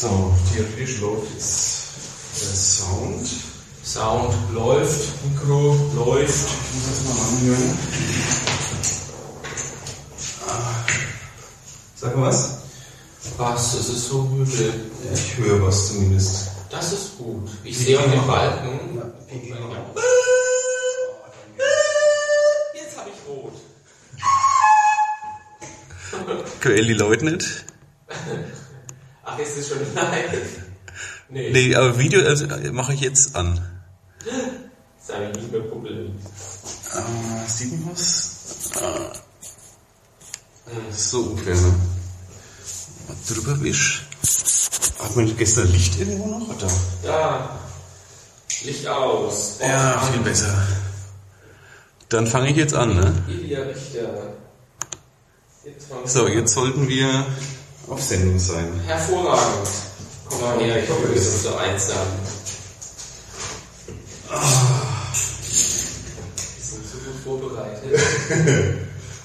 So, theoretisch läuft jetzt der Sound. Sound läuft, Mikro läuft. Ich muss das mal anhören. Ah. Sag mal was? Was? Es ist so müde. Ja, ich höre was zumindest. Das ist gut. Ich sehe auch den Balken. Jetzt habe ich rot. Quäl die Leute nicht? Ach, ist es schon live? Nee, Nee, aber Video also, mache ich jetzt an. das habe ich nicht mehr Problem. Ah, sieht man was? Ah. So ungefähr, ne? Was drüber wisch. Hat man gestern Licht irgendwo noch? Oder? Da. Licht aus. Ja, viel besser. Dann fange ich jetzt an, ne? Ilja Richter. Jetzt So, jetzt sollten wir auf Sendung sein. Hervorragend. Komm mal her, ich hoffe, wir sind so einsam. Wir sind so gut vorbereitet.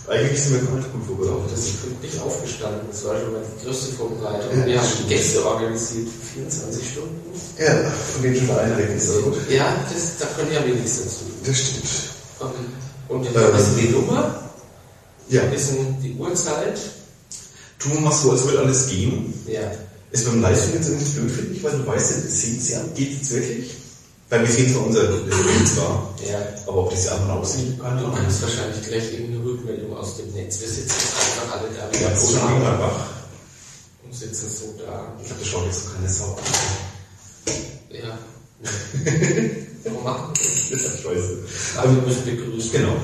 Eigentlich sind wir gar nicht gut vorbereitet. Das ist pünktlich aufgestanden. Das war schon mal die größte Vorbereitung. Wir haben die Gäste organisiert für 24 Stunden. Ja, von denen schon einreden ist aber gut. Ja, das, da könnt ihr am wenigsten zu. Das stimmt. Und, und Ähm. was ist die Nummer? Ja, Ist denn die Uhrzeit? Tun wir mal so, als würde alles gehen. Ja. Ist beim Livestream jetzt irgendwie blöd, finde ich, weil du weißt, ja, das sehen sie ja. Geht jetzt wirklich? Weil wir sehen zwar unser Bild zwar, Ja. aber ob diese anderen aussehen, keine Du kannst wahrscheinlich gleich irgendeine Rückmeldung aus dem Netz. Wir sitzen einfach alle da Ja, wieder so lange einfach. und sitzen so da. Ich glaube, das schaut jetzt so keine Sau. Ja. Warum machen wir das? Das ist ja scheiße. Aber wir müssen begrüßen. Genau.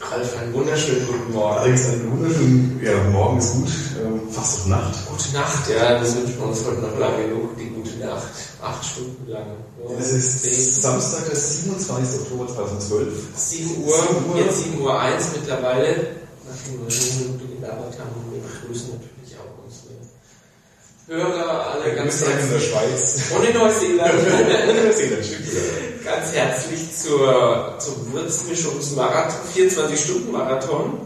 Ralf, einen wunderschönen guten Morgen. Allerdings einen wunderschönen, ja, morgen ist gut, ähm, fast auf Nacht. Gute Nacht, ja, das wünschen wir uns heute noch lange genug, die gute Nacht. Acht Stunden lang. Ja, Es ist zehn, Samstag, der 27. Oktober 2012. 7 Uhr, 7 Uhr. jetzt 7 Uhr 1 mittlerweile. Nachdem wir eine Minute gelabert haben, wir begrüßen natürlich auch Hörer, alle ganz Österreich in der herzlich. Schweiz. Und in Neuseeland. Ganz herzlich zur, zum Würzmischungsmarathon, 24-Stunden-Marathon,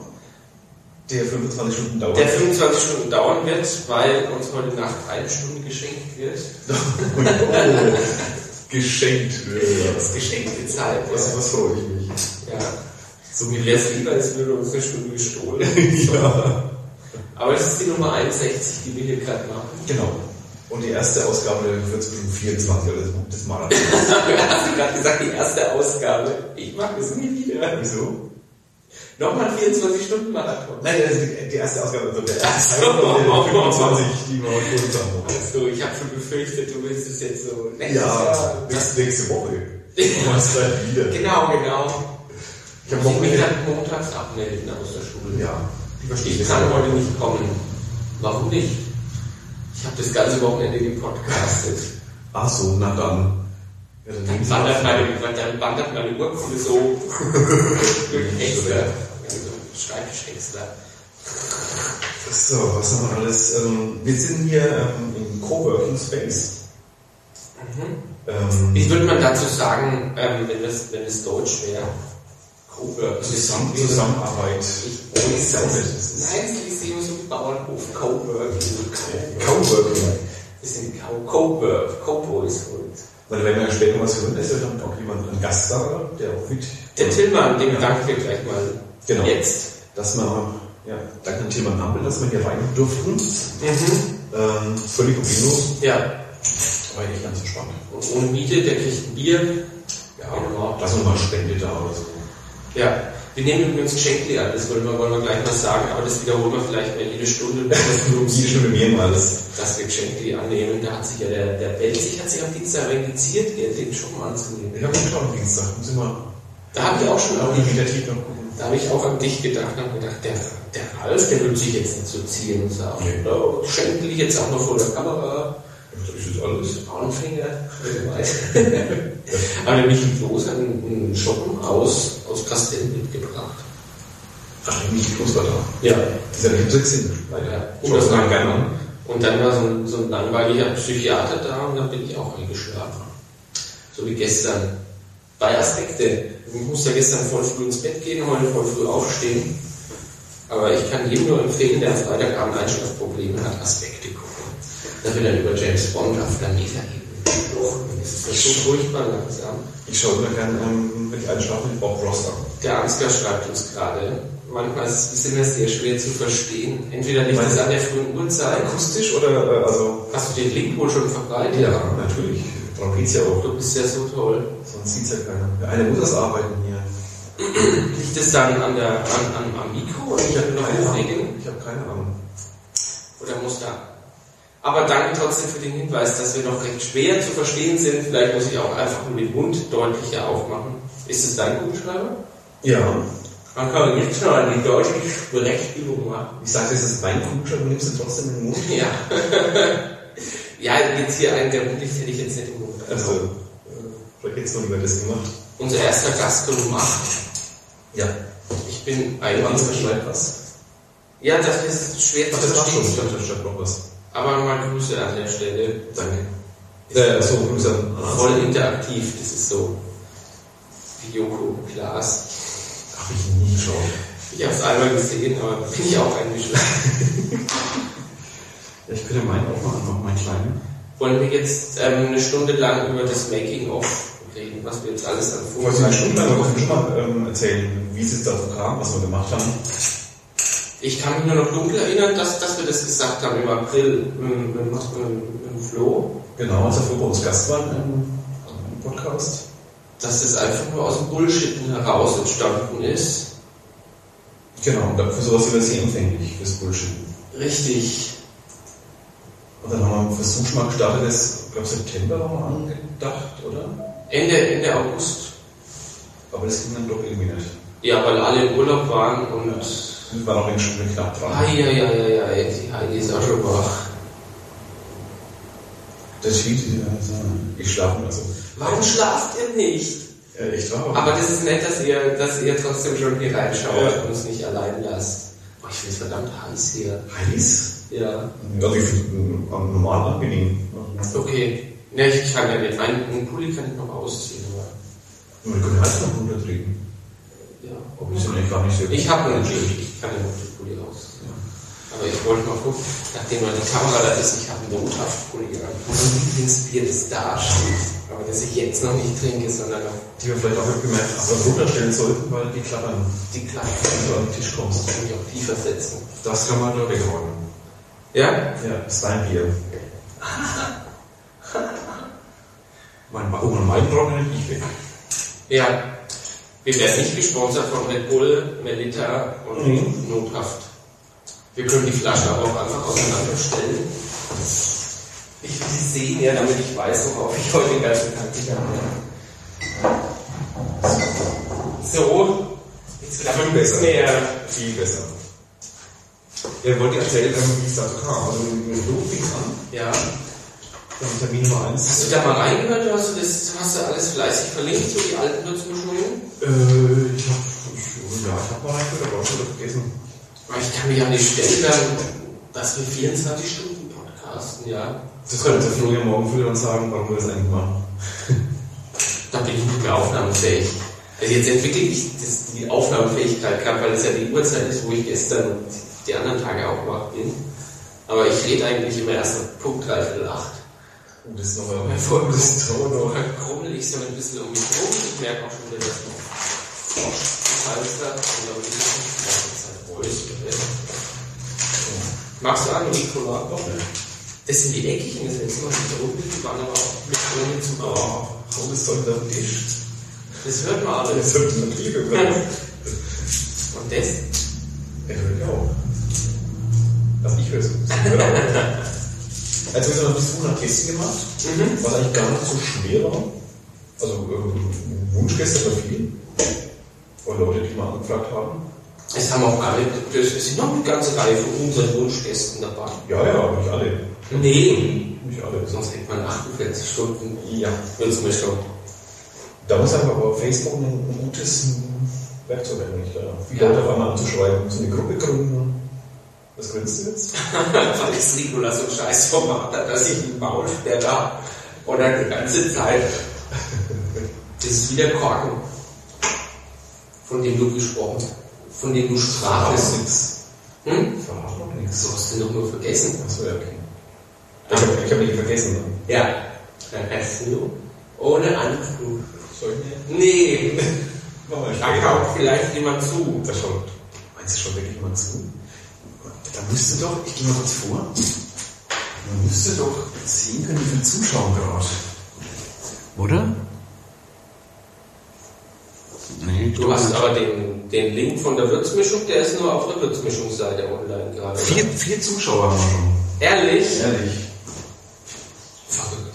Der 25 Stunden dauert. der 25 Stunden dauern wird, weil uns heute Nacht eine Stunde geschenkt wird. oh, geschenkt wird. Das geschenkte Zeit. Was, was freue ich mich. Ja. So wie wäre es lieber, es würde uns eine Stunde gestohlen. Ja. Aber das ist die Nummer 61, die wir hier gerade machen. Genau. Und die erste Ausgabe wird zwischen 24 oder des Marathons. Hast du gerade gesagt, die erste Ausgabe? Ich mache das nie wieder. Wieso? Nochmal ein 24-Stunden-Marathon. Nein, das ist die- erste Ausgabe, also der erste so. der 25, die wir heute uns haben. Also, ich habe schon befürchtet, du willst es jetzt so nächstes Ja, Jahr. nächste, nächste Woche. Du machst halt wieder. Genau, genau. Ich habe Ich mich dann montags abmelden aus der Schule. Ja, verstehe Ich kann heute nicht kommen. Warum nicht? Ich habe das ganze Wochenende gepodcastet. Ach so, na dann. Ja, dann Dann wandert mal- meine, dann wandert meine Urkunde so durch den. Also Schreibtischhexter. So, was haben wir alles? Ähm, wir sind hier ähm, im Coworking Space. Ähm, Wie würde man dazu sagen, ähm, wenn, es, wenn es Deutsch wäre? Coworking. Zusammen, Zusammenarbeit. Ich ist. Das ist Nein, es ist immer so Bauernhof. Coworking. Coworking. Wir sind Co- Cowork. Co-Boys. Weil wenn wir später was hören, ist ja dann auch jemand, ein Gast da, der auch mit. Der Tillmann, dem danken wir gleich mal Genau. jetzt. Dass wir, ja, danke an Tilman Hampel, dass wir hier rein durften. Mhm. Ähm, völlig problemlos. Ja, Aber eigentlich ganz entspannt. und ohne Miete, der kriegt ein Bier. Ja, Genau. lass uns mal Spende da oder so. Ja, wir nehmen übrigens Geschenkli an, das wollen wir, wollen wir gleich mal sagen, aber das wiederholen wir vielleicht mal jede Stunde, Jede Stunde mehrmals. dass wir Geschenkli annehmen. Da hat sich ja der, der Belzig hat sich am Dienstag gell, den Schuppen anzunehmen. Ich habe schon am Dienstag. Muss ich mal Da habe ich auch schon auch an dich, da habe ich auch an dich gedacht und habe gedacht, der, der Ralf, der will sich jetzt nicht so ziehen und sagen, Nee. oh, Geschenkli jetzt auch noch vor der Kamera. Das ist alles. Anfänger. Aber Michi Bloß hat einen, Schuppen aus, aus Kastell mitgebracht. Ach, nicht bloß war da. Ja. Das nicht so Sinn. Ja. Schau es mal gerne. Und dann war so ein, so ein langweiliger Psychiater da und dann bin ich auch eingeschlafen. So wie gestern. Bei Aspekte. Ich musste ja gestern voll früh ins Bett gehen, heute voll früh aufstehen. Aber ich kann jedem nur empfehlen, der am Freitagabend Einschlafprobleme hat, Aspekte. Da wird dann über James Bond auf der. Das ist das so furchtbar langsam. Ich schaue immer gerne, ähm, wenn ich einschlafe, mit Bob Ross an. Der Ansgar schreibt uns gerade. Manchmal ist es immer sehr schwer zu verstehen. Entweder liegt es an der frühen Uhrzeit. Akustisch oder, äh, also, Hast du den Link wohl schon verbreitet? ja, natürlich. Darum geht's ja auch. Du bist ja so toll. Sonst sieht's ja keiner. Ja, einer muss das arbeiten hier. Liegt es dann an der, an, an, am Mikro ich habe noch auflegen? Ich habe keine Ahnung. Oder muss da? Aber danke trotzdem für den Hinweis, dass wir noch recht schwer zu verstehen sind. Vielleicht muss ich auch einfach nur den Mund deutlicher aufmachen. Ist es dein Kugelschreiber? Ja. Man kann jetzt schon die deutsche Sprechübung machen. Ich sage, es ist mein Kugelschreiber, nimmst du trotzdem den Mund? Ja. ja, jetzt hier einen, der wirklich hätte ich jetzt nicht im Mund. Also, äh, vielleicht hättest du lieber das gemacht. Unser erster Gast Nummer 8. Ja. Ich bin Ein schreibt was. Ja, das ist schwer zu Ach, das war schon. Ich verstehen. dachte, da schreibt noch was. Aber mal Grüße an der Stelle. Danke. Äh, so, Grüße an Voll interaktiv, das ist so Joko Klaas. Habe ich nie geschaut. Ich habe es einmal gesehen, aber bin ich auch eingeschlafen. Ja, ich könnte meinen auch mal anmachen, meinen kleinen. Wollen wir jetzt ähm, eine Stunde lang über das Making-of reden, was wir jetzt alles an Wolltest du eine Stunde lang ähm, erzählen, wie es jetzt dazu kam, was wir gemacht haben? Ich kann mich nur noch dunkel erinnern, dass, dass wir das gesagt haben im April mit, mit, mit, mit Flo, Genau, als er vor bei uns Gast war im, im Podcast. dass das einfach nur aus dem Bullshitten heraus entstanden ist. Genau, und für sowas sind wir sehr empfänglich, fürs Bullshit. Richtig. Und dann haben wir einen Versuch mal gestartet, das, ich glaube September war mal angedacht, oder? Ende, Ende August. Aber das ging dann doch irgendwie nicht. Ja, weil alle im Urlaub waren und Wir waren auch eine Stunde knapp dran. Ah, ja, ja, ja, ja, die Heidi ist auch schon wach. Das schied, also, ich schlafe also. Warum schlaft ihr nicht? Ja, echt wahr. Aber das ist nett, dass ihr, dass ihr trotzdem schon hier reinschaut Ja. und uns nicht allein lasst. Boah, ich finde es verdammt heiß hier. heiß? Ja. Also ich finde es normal angenehm. Okay. Ne, ich kann ja nicht. Meinen Pulli kann ich noch ausziehen, aber. Wir können halt noch runterdrehen. Ja. Aber wir sind eigentlich gar nicht sehr Ich habe einen Pulli. Ich kann ja den Pulli ausziehen. Aber ich wollte mal gucken, nachdem mal die Kamera da ist, ich habe einen Nothaftpulli an. Mein Lieblingsbier, das da steht. Aber das ich jetzt noch nicht trinke, sondern noch Die wir vielleicht auch gemerkt aber runterstellen sollten, weil die klappern, die kleinen. wenn du an den Tisch kommst. Das kann ich auch tiefer setzen. Das kann man da wegräumen. Ja? Ja, das ist dein Bier. mein oh, und meinen räumen nicht weg. Ja. Wir werden nicht gesponsert von Red Bull, Melita und Mhm. Nothaft. Wir können die Flasche aber auch einfach auseinanderstellen. Ich will sie sehen, ja, damit ich weiß, worauf ich heute den ganzen Tag gegangen bin. So, jetzt klappt Viel es besser. mehr. Viel besser. Er wollte erzählen, ähm, wie es dazu kam. Also mit Flo fing an, Ja. Termin Nummer eins. Hast du da mal reingehört? Hast du das, hast du alles fleißig verlinkt, so die alten Nutzmischungen? Äh, ich hab, ich, ja, ich hab mal reingehört, aber auch schon vergessen. Aber Ich kann mich an die Stelle dann, dass wir 24 Stunden podcasten, ja. Das könnte Flo ja morgen früh dann sagen, warum wir das eigentlich machen. Da bin ich nicht mehr aufnahmefähig. Also jetzt entwickle ich das, die Aufnahmefähigkeit gerade, weil das ja die Uhrzeit ist, wo ich gestern und die anderen Tage auch wach bin. Aber ich rede eigentlich immer erst ab Punkt dreiviertel acht. Oh, das ist noch Vorher ein volles Ton. Vorher krummel ich so ein bisschen um mich rum. Ich merke auch schon wieder, dass noch Frosch Hals hat. Und aber die ganze Zeit ruhig. Magst du an? Doch nicht. Das sind die eckigen, das letzte Mal mit der Runde, die waren aber auch mit ohne zu bauen. Oh, warum ist so der Tisch? Das hört man alles. Das sollte natürlich gehört. Und das? Er hört ja auch. Also ich höre es. Also wir haben noch bis 100 Testen gemacht, Mhm. was eigentlich gar nicht so schwer war. Also ähm, Wunschgäste war viel. Und Leute, die mal angefragt haben. Es haben auch alle, es sind noch eine ganze Reihe von unseren Wunschgästen dabei. Ja, ja, aber nicht alle. Nee. Nicht alle. Sonst hätte man 48 Stunden. Ja. Wird's mir schon. Da muss aber auf Facebook ein, gutes Werkzeug eigentlich da. Viele Ja. Leute auf einmal anzuschreiben, so eine Gruppe gründen. Was grinst du jetzt? Weil ist Nicola so ein scheiß Format hat, dass ich einen Maulsperr habe. Oder die ganze Zeit. Das ist wie der Korken. Von dem du gesprochen Von dem du sprachst. Hm? Verrat noch So nichts. hast du doch nur vergessen. Achso, ja, okay. Ich habe welche vergessen. Ne? Ja. Vergessen du? Ohne Anflug. Soll ich nicht? Nee. Da schaut vielleicht jemand zu. Da schaut. Meinst du schon wirklich mal zu? Da müsste doch, ich gehe mal kurz vor. Man müsste doch sehen können, wie viele zuschauen gerade. Oder? Nee, Du hast aber den, den Link von der Würzmischung, der ist nur auf der Würzmischungsseite online gerade. Vier, vier Zuschauer haben wir schon. Ehrlich? Ehrlich. Verrückt.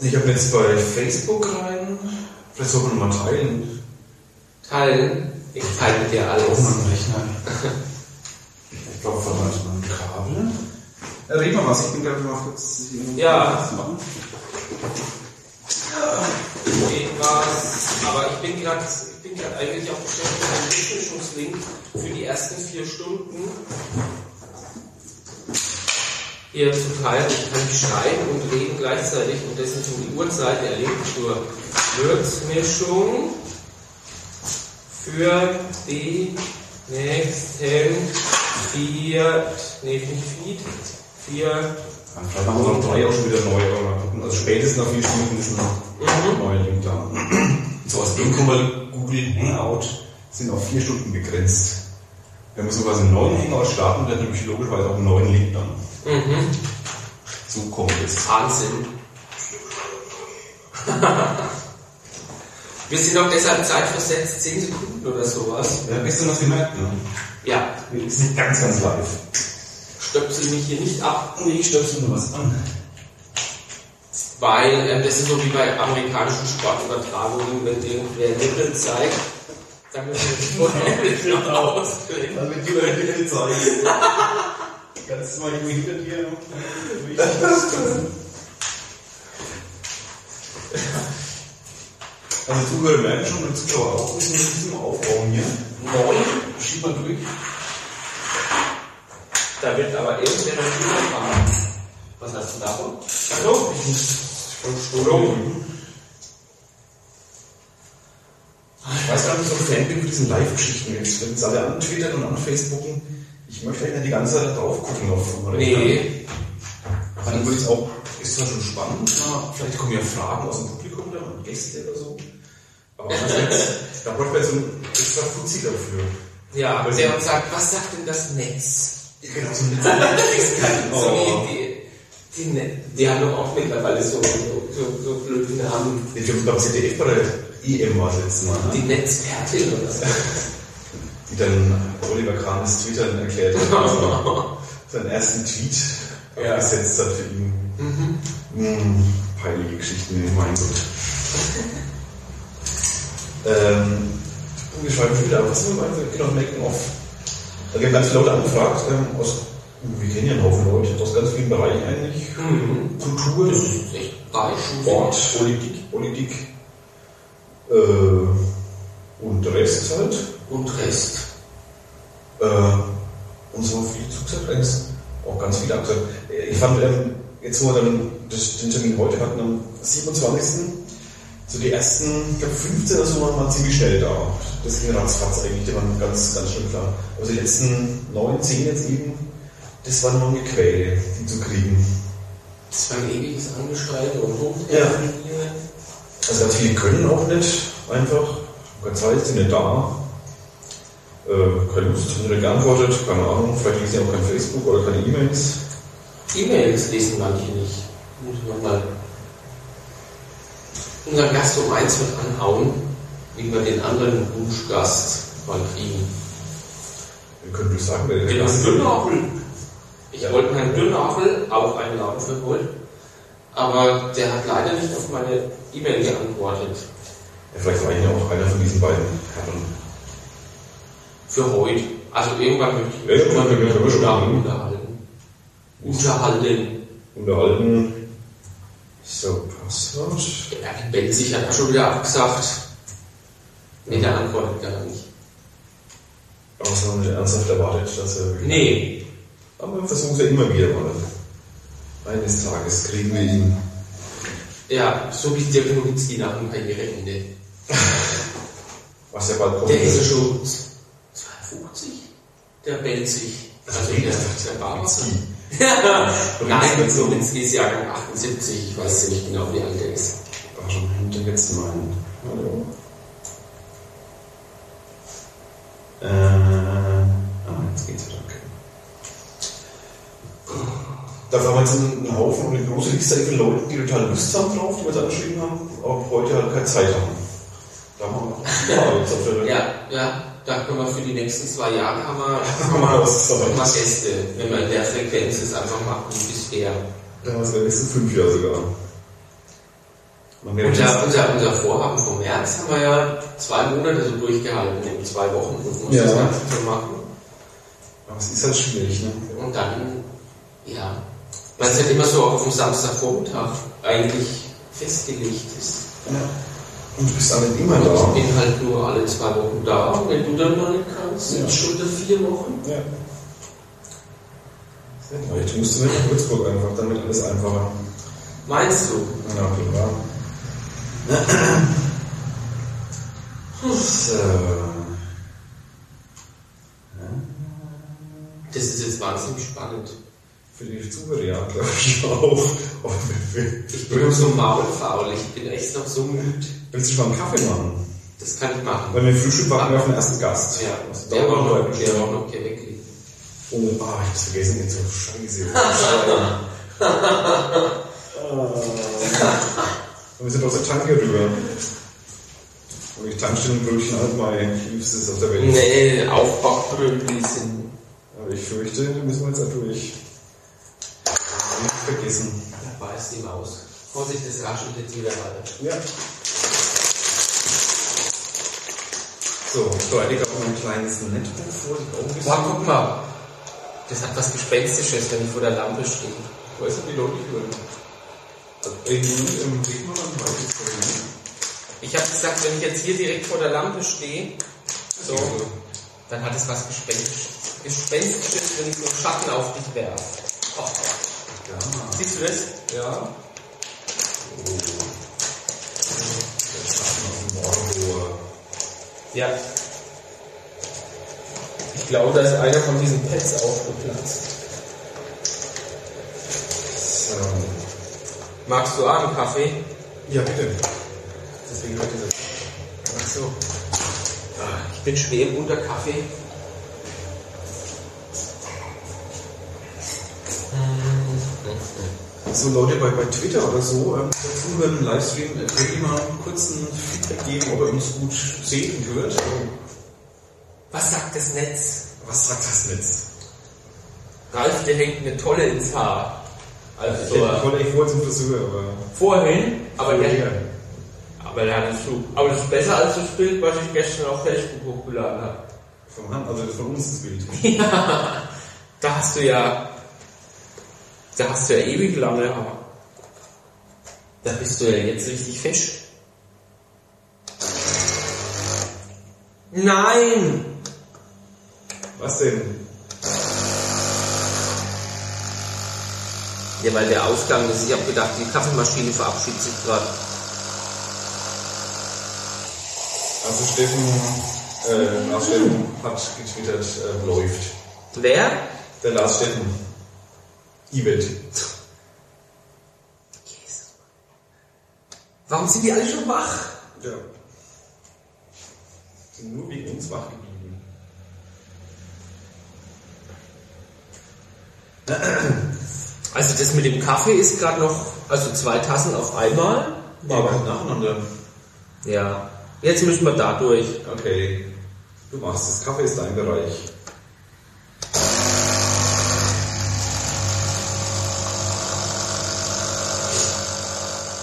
Ich habe jetzt bei Facebook rein. Vielleicht soll man mal teilen. Teilen. Ich teile mit dir alles. meinem Rechner. Ich glaube, von meinem Kabel. Ja, reden wir was. Ich bin ich mal kurz. Ja. was machen. Geht was. Aber ich bin gerade ich bin gerade eigentlich auch beschäftigt mit einem Würzmischungslink für die ersten vier Stunden hier zu teilen. Ich kann schreiben und reden gleichzeitig und das ist um die Uhrzeit der Link zur Würzmischung für die nächsten vier, nee, nicht Feed, vier, Dann vielleicht machen wir noch drei auch schon wieder neu, aber mal gucken. Also spätestens nach vier Stunden ist noch ein neuer Link da. So, aus dem Grund, weil Google Hangout sind auf vier Stunden begrenzt. Wenn wir so quasi einen neuen Hangout starten, wird nämlich logischerweise auch einen neuen Link dann. mhm, So kommt es. Wahnsinn. Wir sind auch deshalb zeitversetzt 10 Sekunden oder sowas. Ja, hast du gemerkt, ne? Ja, Wir sind ganz, ganz live. stöpsel mich hier nicht ab, Nee, ich stöpsel nur was an. weil äh, das ist so wie bei amerikanischen Sportübertragungen, wenn irgendwer Nippel zeigt, dann müssen wir vorher noch ausblenden. Dann wird die Hilfe zeigen. Ganz mal hier hinter dir. Also Zuhörer merken schon und Zuschauer auch, wir sind in diesem Aufraum hier. Neun, Schieb mal durch. da wird aber irgendwer noch überfahren. Was hast du davon? Achso, ich muss Strom. Ich weiß gar nicht, ob ich so ein Fan bin für diesen Live-Geschichten jetzt. Wenn es alle antwittern und anfacebooken, ich möchte eigentlich nicht die ganze Zeit drauf gucken auf Nee, Dann würde ich es auch, ist zwar schon spannend, na, vielleicht kommen ja Fragen aus dem Publikum da und Gäste oder so. Aber andererseits, da bräuchte man so ein extra Fuzzi dafür. ja, der uns sagt, was sagt denn das Netz? Genau, so ein So Oh. wie die, die, Ne- die haben doch auch mittlerweile so, so, so, so blöde Namen. Ich glaube, ZDF bei der EM war das letzte Mal, Die ne? Netzpertin oder so. die dann Oliver Kahn das Twittern erklärt hat, also seinen ersten Tweet Ja. abgesetzt hat für ihn. Mhm. peinliche Geschichten, mein Gott. Ähm, wir schreiben schon wieder, was wir meinen, genau, Making off. Da haben ganz viele Leute angefragt, ähm, aus, wir kennen ja einen Haufen Leute, aus ganz vielen Bereichen eigentlich. Mhm. Kultur, Das ist echt. Sport, Politik, Politik äh, und Rest halt. Und Rest. Äh, und so viel zugesagt, eigentlich auch ganz viel abgesagt. Äh, Ich fand, ähm, jetzt wo wir dann das, den Termin heute hatten, am 27. So die ersten, ich glaube 15 oder so waren wir ziemlich schnell da. Das ging ratzfatz eigentlich, die waren ganz, ganz schön klar. Aber die letzten 9, 10 jetzt eben, das war noch ein Gequäle, die zu kriegen. Das war ein ewiges Angeschreibe und Ja. Hochtelefonieren. Also ganz viele können auch nicht einfach. Keine Zeit, sind nicht da. Äh, keine Lust, haben nicht geantwortet, keine Ahnung. Vielleicht lesen sie auch kein Facebook oder keine E-Mails. E-Mails lesen manche nicht. Muss man mal unseren Gast um eins mit anhauen, wie wir den anderen Wunschgast mal kriegen. Wir können durch sagen, wer der Den Gast ist. Dünnerhel. Ich Ja. wollte Herrn Dünnerhel auch einladen für heute, aber der hat leider nicht auf meine E-Mail geantwortet. Ja, vielleicht war ich ja auch einer von diesen beiden Herren. Für heute. Also irgendwann möchte ich Ja, mich schon mal können wir- mit dem unterhalten. Unterhalten. Unterhalten. So, Passwort. Ja, Ben sich hat schon wieder abgesagt. Nee, der antwortet gar nicht. Aber es war nicht ernsthaft erwartet, dass er. Nee. Aber wir versuchen es ja immer wieder mal. Eines Tages kriegen wir ihn. Ja, so wie Dirk Nowitzki nach dem Karriereende. Was ja bald kommt. Der ist ja schon 52. Der bellt sich. Also der, der Barber. Nowitzki. Nein, Slowinski ist Jahrgang 78, ich weiß nicht genau, wie alt er ist. War schon hinter jetzt meinen. Hallo. Äh, ah, jetzt geht's wieder, okay. Da haben wir jetzt einen Haufen und eine große Liste von Leuten, die total Lust haben drauf, die wir jetzt angeschrieben haben, aber heute halt keine Zeit haben. Da haben wir ja, der Ja, ja, da können wir für die nächsten zwei Jahre haben wir, was Zeit. haben wir Gäste, wenn wir in der Frequenz es einfach machen wie bisher. Wir es bei den nächsten fünf Jahre sogar. Merkt Unser, unser, unser Vorhaben vom März haben wir ja zwei Monate so durchgehalten, in zwei Wochen versuchen wir Ja. das Ganze zu machen. aber es ist halt schwierig, ne? Und dann, ja, weil es halt immer so auf dem Samstagvormittag eigentlich festgelegt ist. Ja. Und du bist alle immer Ich da. bin halt nur alle zwei Wochen da und wenn du dann mal nicht kannst, sind Ja. schon wieder vier Wochen. Ja. Vielleicht musst du mit Würzburg einfach, dann wird alles einfacher. Meinst du? Ja, klar. So. Das ist jetzt wahnsinnig spannend. Für die Zuhörer, ja, glaube ich auch. Ich bin so maulfaul, ich bin echt noch so müde. Willst du schon mal einen Kaffee machen? Das kann ich machen. Weil wir Frühstück warten wir auf den ersten Gast. Ja, Das der dauert war noch eine der war Stunde. noch geweckt. Oh, ah, ich hab's vergessen, jetzt so scheiße. Und wir sind aus der Tanke rüber. Und ich Tankstellenbrötchen halt mein liebstes auf der Welt. Nee, Aufbackbrötchen sind. Aber ich fürchte, da müssen wir jetzt auch durch. Nicht vergessen. Da beißt die Maus. Vorsicht, das raschelt jetzt wieder weiter. Ja. So, heute gab es noch ein kleines Netbuch vor, die auch. Boah, guck mal. Das hat was Gespenstisches, wenn ich vor der Lampe stehe. Weißt du, wie Leute hören? Irgendwie im Blick mal. Ich habe gesagt, wenn ich jetzt hier direkt vor der Lampe stehe, so, dann hat es was Gespenstisch- Gespenstisches, wenn ich so einen Schatten auf dich werfe. Oh. Ja. Siehst du das? Ja. Ja. Ich glaube, da ist einer von diesen Pets aufgeplatzt. So. Magst du auch einen Kaffee? Ja, bitte. Deswegen heute das. Ach so. Ich bin schwer im Unterkaffee. So Leute bei, bei Twitter oder so, ähm, dazu hören im Livestream, äh, könnt ihr mal kurz ein Feedback geben, ob ihr uns gut seht und hört. Was sagt das Netz? Was sagt das Netz? Ralf, der hängt eine Tolle ins Haar. Also Ich wollte eigentlich vor zum Friseur, aber. vorhin, aber der, Ja. aber der hat einen Flug. Aber das ist besser als das Bild, was ich gestern auf Facebook hochgeladen habe. Vom Hand, also von uns das Bild. Da hast du ja, da hast du ja ewig lange Haar. Da bist du ja jetzt richtig fesch. Nein! Was denn? Ja, weil der Ausgang ist, ich habe gedacht, die Kaffeemaschine verabschiedet sich gerade. Also Steffen, äh, Lars Steffen hat getwittert, äh, läuft. Wer? Der Lars Steffen. Event. Warum sind die alle schon wach? Ja. Sind nur wegen uns wach geblieben. Also das mit dem Kaffee ist gerade noch, also zwei Tassen auf einmal. Aber halt nacheinander. Ja. Jetzt müssen wir da durch. Okay. Du machst es. Kaffee ist dein Bereich.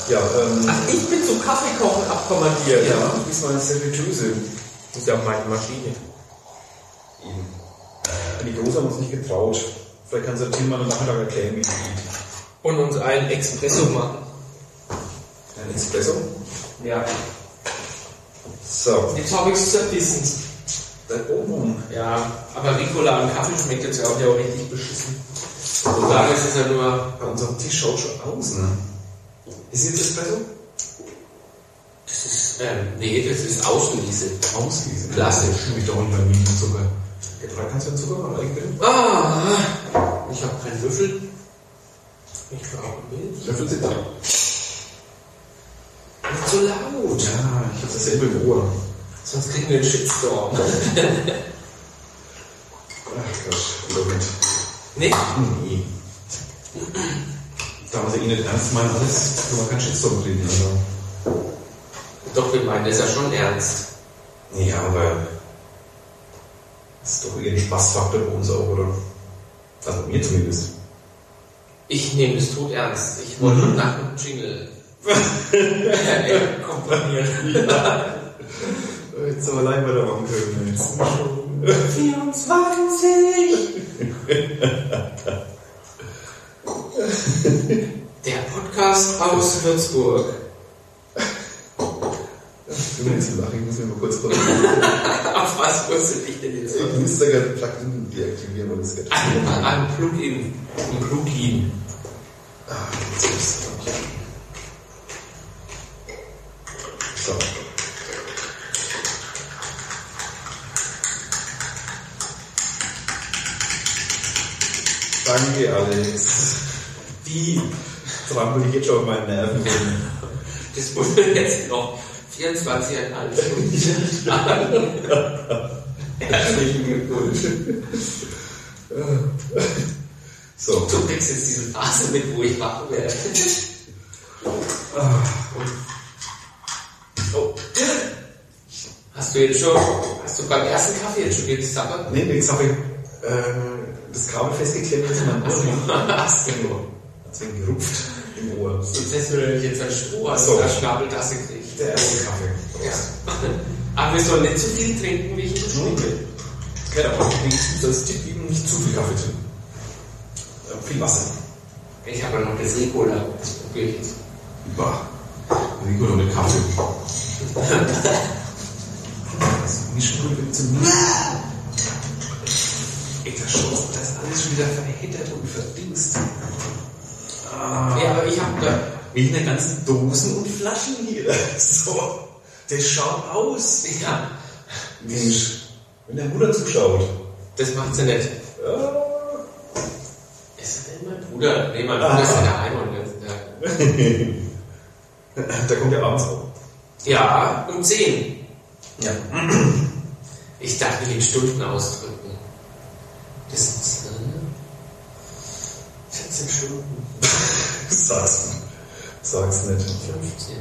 Ja, ähm, Ach, ich bin zum Kaffeekochen abkommandiert. ja, du bist meine Servitöse. Das ist ja auch meine Maschine. Eben. An die Große haben uns nicht getraut. Vielleicht kannst du Tim mal am Nachmittag erklären, wie sie geht. Und uns einen Espresso machen. Ein Espresso. Ja. So. Jetzt habe ich es zerbissen. Dein Oben. Ja, aber Ricola und Kaffee schmeckt jetzt auch ja auch richtig beschissen. Solange ist es ja nur. Bei unserem Tisch schaut schon aus, ne? Ist jetzt Espresso? Das ist, ähm, nee, das ist Außenwiese. Auswiesen. Klassisch. Schmeckt doch nicht mal nie Zucker. Getrag kannst du den Zucker mal eigentlich bitte? Ah, ich habe keinen Würfel. Ich brauche Milch. Löffel sind da. Nicht so laut. Ja, ich habe dasselbe im Ohr. Sonst kriegen wir einen Shitstorm. Ach Gott, Moment. nee? Nee. Da wir sie eh nicht ernst meinen, alles, können wir keinen Shitstorm kriegen. Also. Doch, wir meinen das ja schon ernst. Ja, aber das ist doch eher ein Spaßfaktor bei uns auch, oder? Also bei mir zumindest. Ich nehme es tot ernst. Ich wollte Mhm. nach dem Jingle komponieren. Jetzt aber allein weitermachen können. 24! Der Podcast aus Würzburg. Ich bin jetzt lachen, ich muss mir mal kurz kurz Auf was wusste ich denn jetzt? Ich müsste gerne Plugin deaktivieren, weil das geht. Ein, ein Plugin. Ein Plugin. Ah, jetzt Trampel ich jetzt schon auf meinen Nerven rum. Das wurde jetzt noch 24,5 Stunden. Herzlichen Glückwunsch. So. Du kriegst jetzt diese Phase mit, wo ich wach werde. Oh. Hast du jetzt schon, hast du beim ersten Kaffee jetzt schon die Sache? Nee, nee, sorry. Äh, das Kabel festgeklemmt ist in meinem Ohr. Hast du nur. Deswegen gerupft im Ohr. Sonst hättest du jetzt ein Stroh aus So. der Schnabeltasse gekriegt. Der erste Kaffee. Ja. Aber wir sollen nicht zu viel trinken, wie ich beschriebe. Genau. Wenigstens als Tipp eben nicht zu viel Kaffee trinken. Äh, viel Wasser. Ich habe ja noch das Ricola. Das probiere ich jetzt. Bah. Rico doch mit Kaffee. Das Mischpulver gibt zum Mischen. Ey, das Schoß, das ist alles schon wieder verheddert und verdingst. Ah. Ja, aber ich habe da. Wegen der ganzen Dosen und Flaschen hier. So. Das schaut aus. Ja, Mensch. Wenn der Mutter zuschaut. das macht sie nicht. Ja. Ist das denn mein Bruder? Nee, mein Bruder ist ja daheim und den ganzen Tag. Da kommt ja abends auch. Ja, um 10. Ja. Ich darf mich in Stunden ausdrücken. Das ist äh, 14 Stunden. Sag's. Sag's nicht. 15.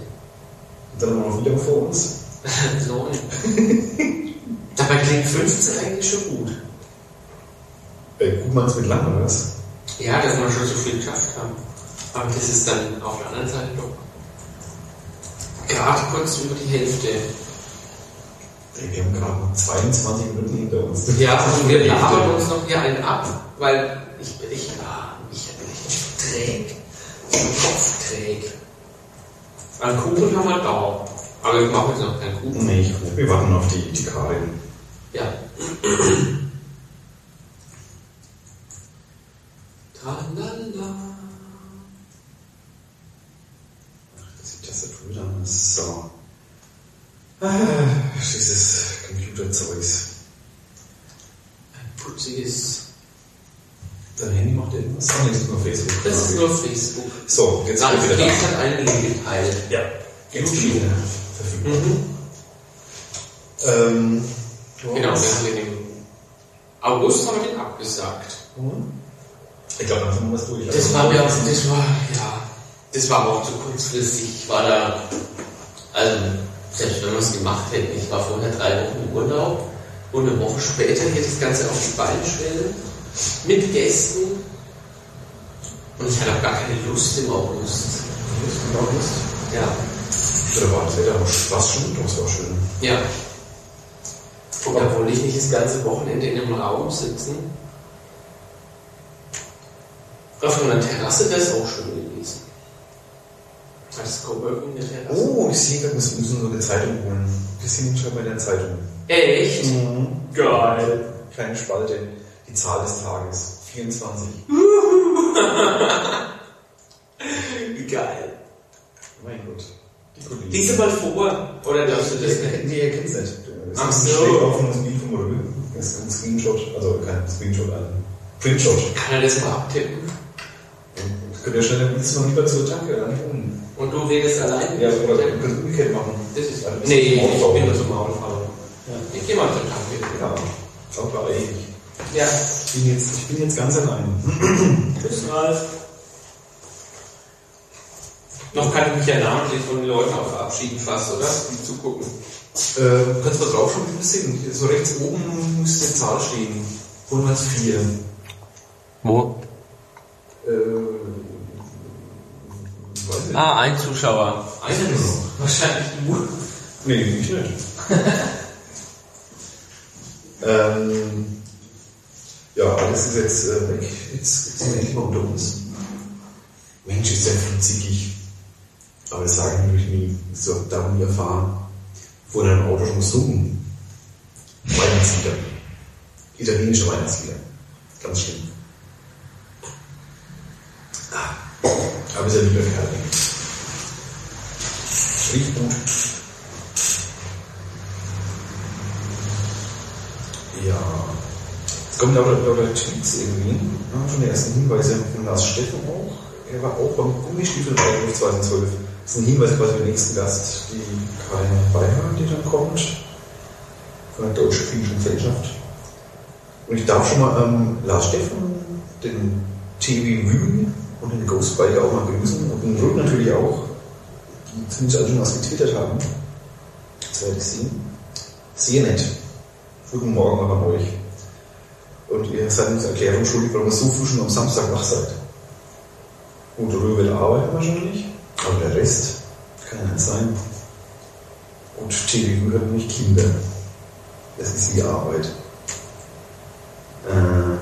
Und dann haben wir noch wieder vor uns. 9. Dabei klingt 15 eigentlich schon gut. Äh, gut meinst mit lang, oder was? Ja, dass wir schon so viel geschafft haben. Aber das ist dann auf der anderen Seite doch gerade kurz über die Hälfte. Wir haben gerade noch 22 Minuten hinter uns. Ja, und wir labern uns noch hier einen ab, weil ich ich, Ich bin kopfträg. Einen Kuchen haben wir da. Aber ich mache jetzt noch keinen Kuchen. Nee, ich, wir warten auf die, die Karin. Ja. Tralala. Das ist die Tastatur wieder an. So. Ah, dieses Computerzeugs. Ein putziges. Dein Handy macht irgendwas? Ah, nee, das ist nur Facebook. Das ist nur Facebook. So, jetzt bin ich wieder da. hat einen Link geteilt. Ja, wieder verfügbar. Mhm. Ähm, Genau, wir haben den im August haben wir den abgesagt. Ich glaube, dann haben wir es durch. Das war mir, das war, ja, das war auch zu kurzfristig. Ich war da, also, selbst wenn wir es gemacht hätten, ich war vorher drei Wochen im Urlaub und eine Woche später hier das Ganze auf die Beine stellen, mit Gästen. Und ich hatte auch gar keine Lust im August. Ja. Da war das Wetter, aber was schon, das war schön. Ja. Und da wollte ich nicht das ganze Wochenende in einem Raum sitzen. Auf einer Terrasse wäre es auch schön gewesen. Als Coworking eine Terrasse. Oh, ich sehe wir müssen so eine Zeitung holen. Wir sehen schon bei der Zeitung. Echt? Geil. Kleine Spalte. Die Zahl des Tages. 24. Geil. Mein Gott. Die. Lies mal vor. Oder darfst du das nicht? Nee, ihr kennt's nicht. Das Ach ist so. Schräg auf einem Bild vom Modell. Das ist ein Screenshot, also kein Screenshot, ein Printshot. Kann er das mal abtippen? Könnt ihr schnell du noch lieber zur Tanke, dann unten. Und du redest allein? Ja, oder können es umgekehrt machen. Das ist alles. Nee, ich bin nur zum Maulfaulen. Ich geh mal zur Tanke. Ja, auch bei ewig. Ja. Ich bin jetzt, ich bin jetzt ganz allein. Tschüss, Ralf. Noch kann ich mich ja namentlich von den Leuten auch verabschieden fast, oder? Die zugucken. Äh, kannst du mal drauf schon, wie wir sind. So rechts oben müsste eine Zahl stehen. 104. Wo? Äh, weiß nicht. Ah, ein Zuschauer. Einer nur noch. Wahrscheinlich du. Nee, ich nicht. ähm, ja, alles ist jetzt äh, weg. Jetzt sind wir endlich mal unter uns. Mensch, ist der zickig. Aber das sagen wir natürlich nie. Ist doch darum nie erfahren. Vor einem Auto schon gesungen. Weihnachtslieder. Italienische Weihnachtslieder. Ganz schlimm. Ah, Aber ist ja lieber Kerl. Riecht gut. Ja. Jetzt kommen lauter, lauter Tweets irgendwie. Ja, schon die ersten Hinweise von Lars Steffen auch. Er war auch beim Gummistiefelwein 2012. Das ist ein Hinweis quasi für den nächsten Gast, die Karin Beyer, die dann kommt. Von der Deutsch-Klinischen Gesellschaft. Und ich darf schon mal ähm, Lars Steffen, den TV Wügen und den Ghostbiker auch mal begrüßen. Und den Rück natürlich auch, die zumindest alle schon was getwittert haben. Das werde ich sehen. Sehr nett. Guten Morgen auch an euch. Und ihr seid uns Erklärung schuldig, warum ihr so früh schon am Samstag wach seid. Gut, Röhr will arbeiten wahrscheinlich, aber der Rest kann ja nicht sein. Und TV hat nämlich Kinder. Das ist die Arbeit. Äh,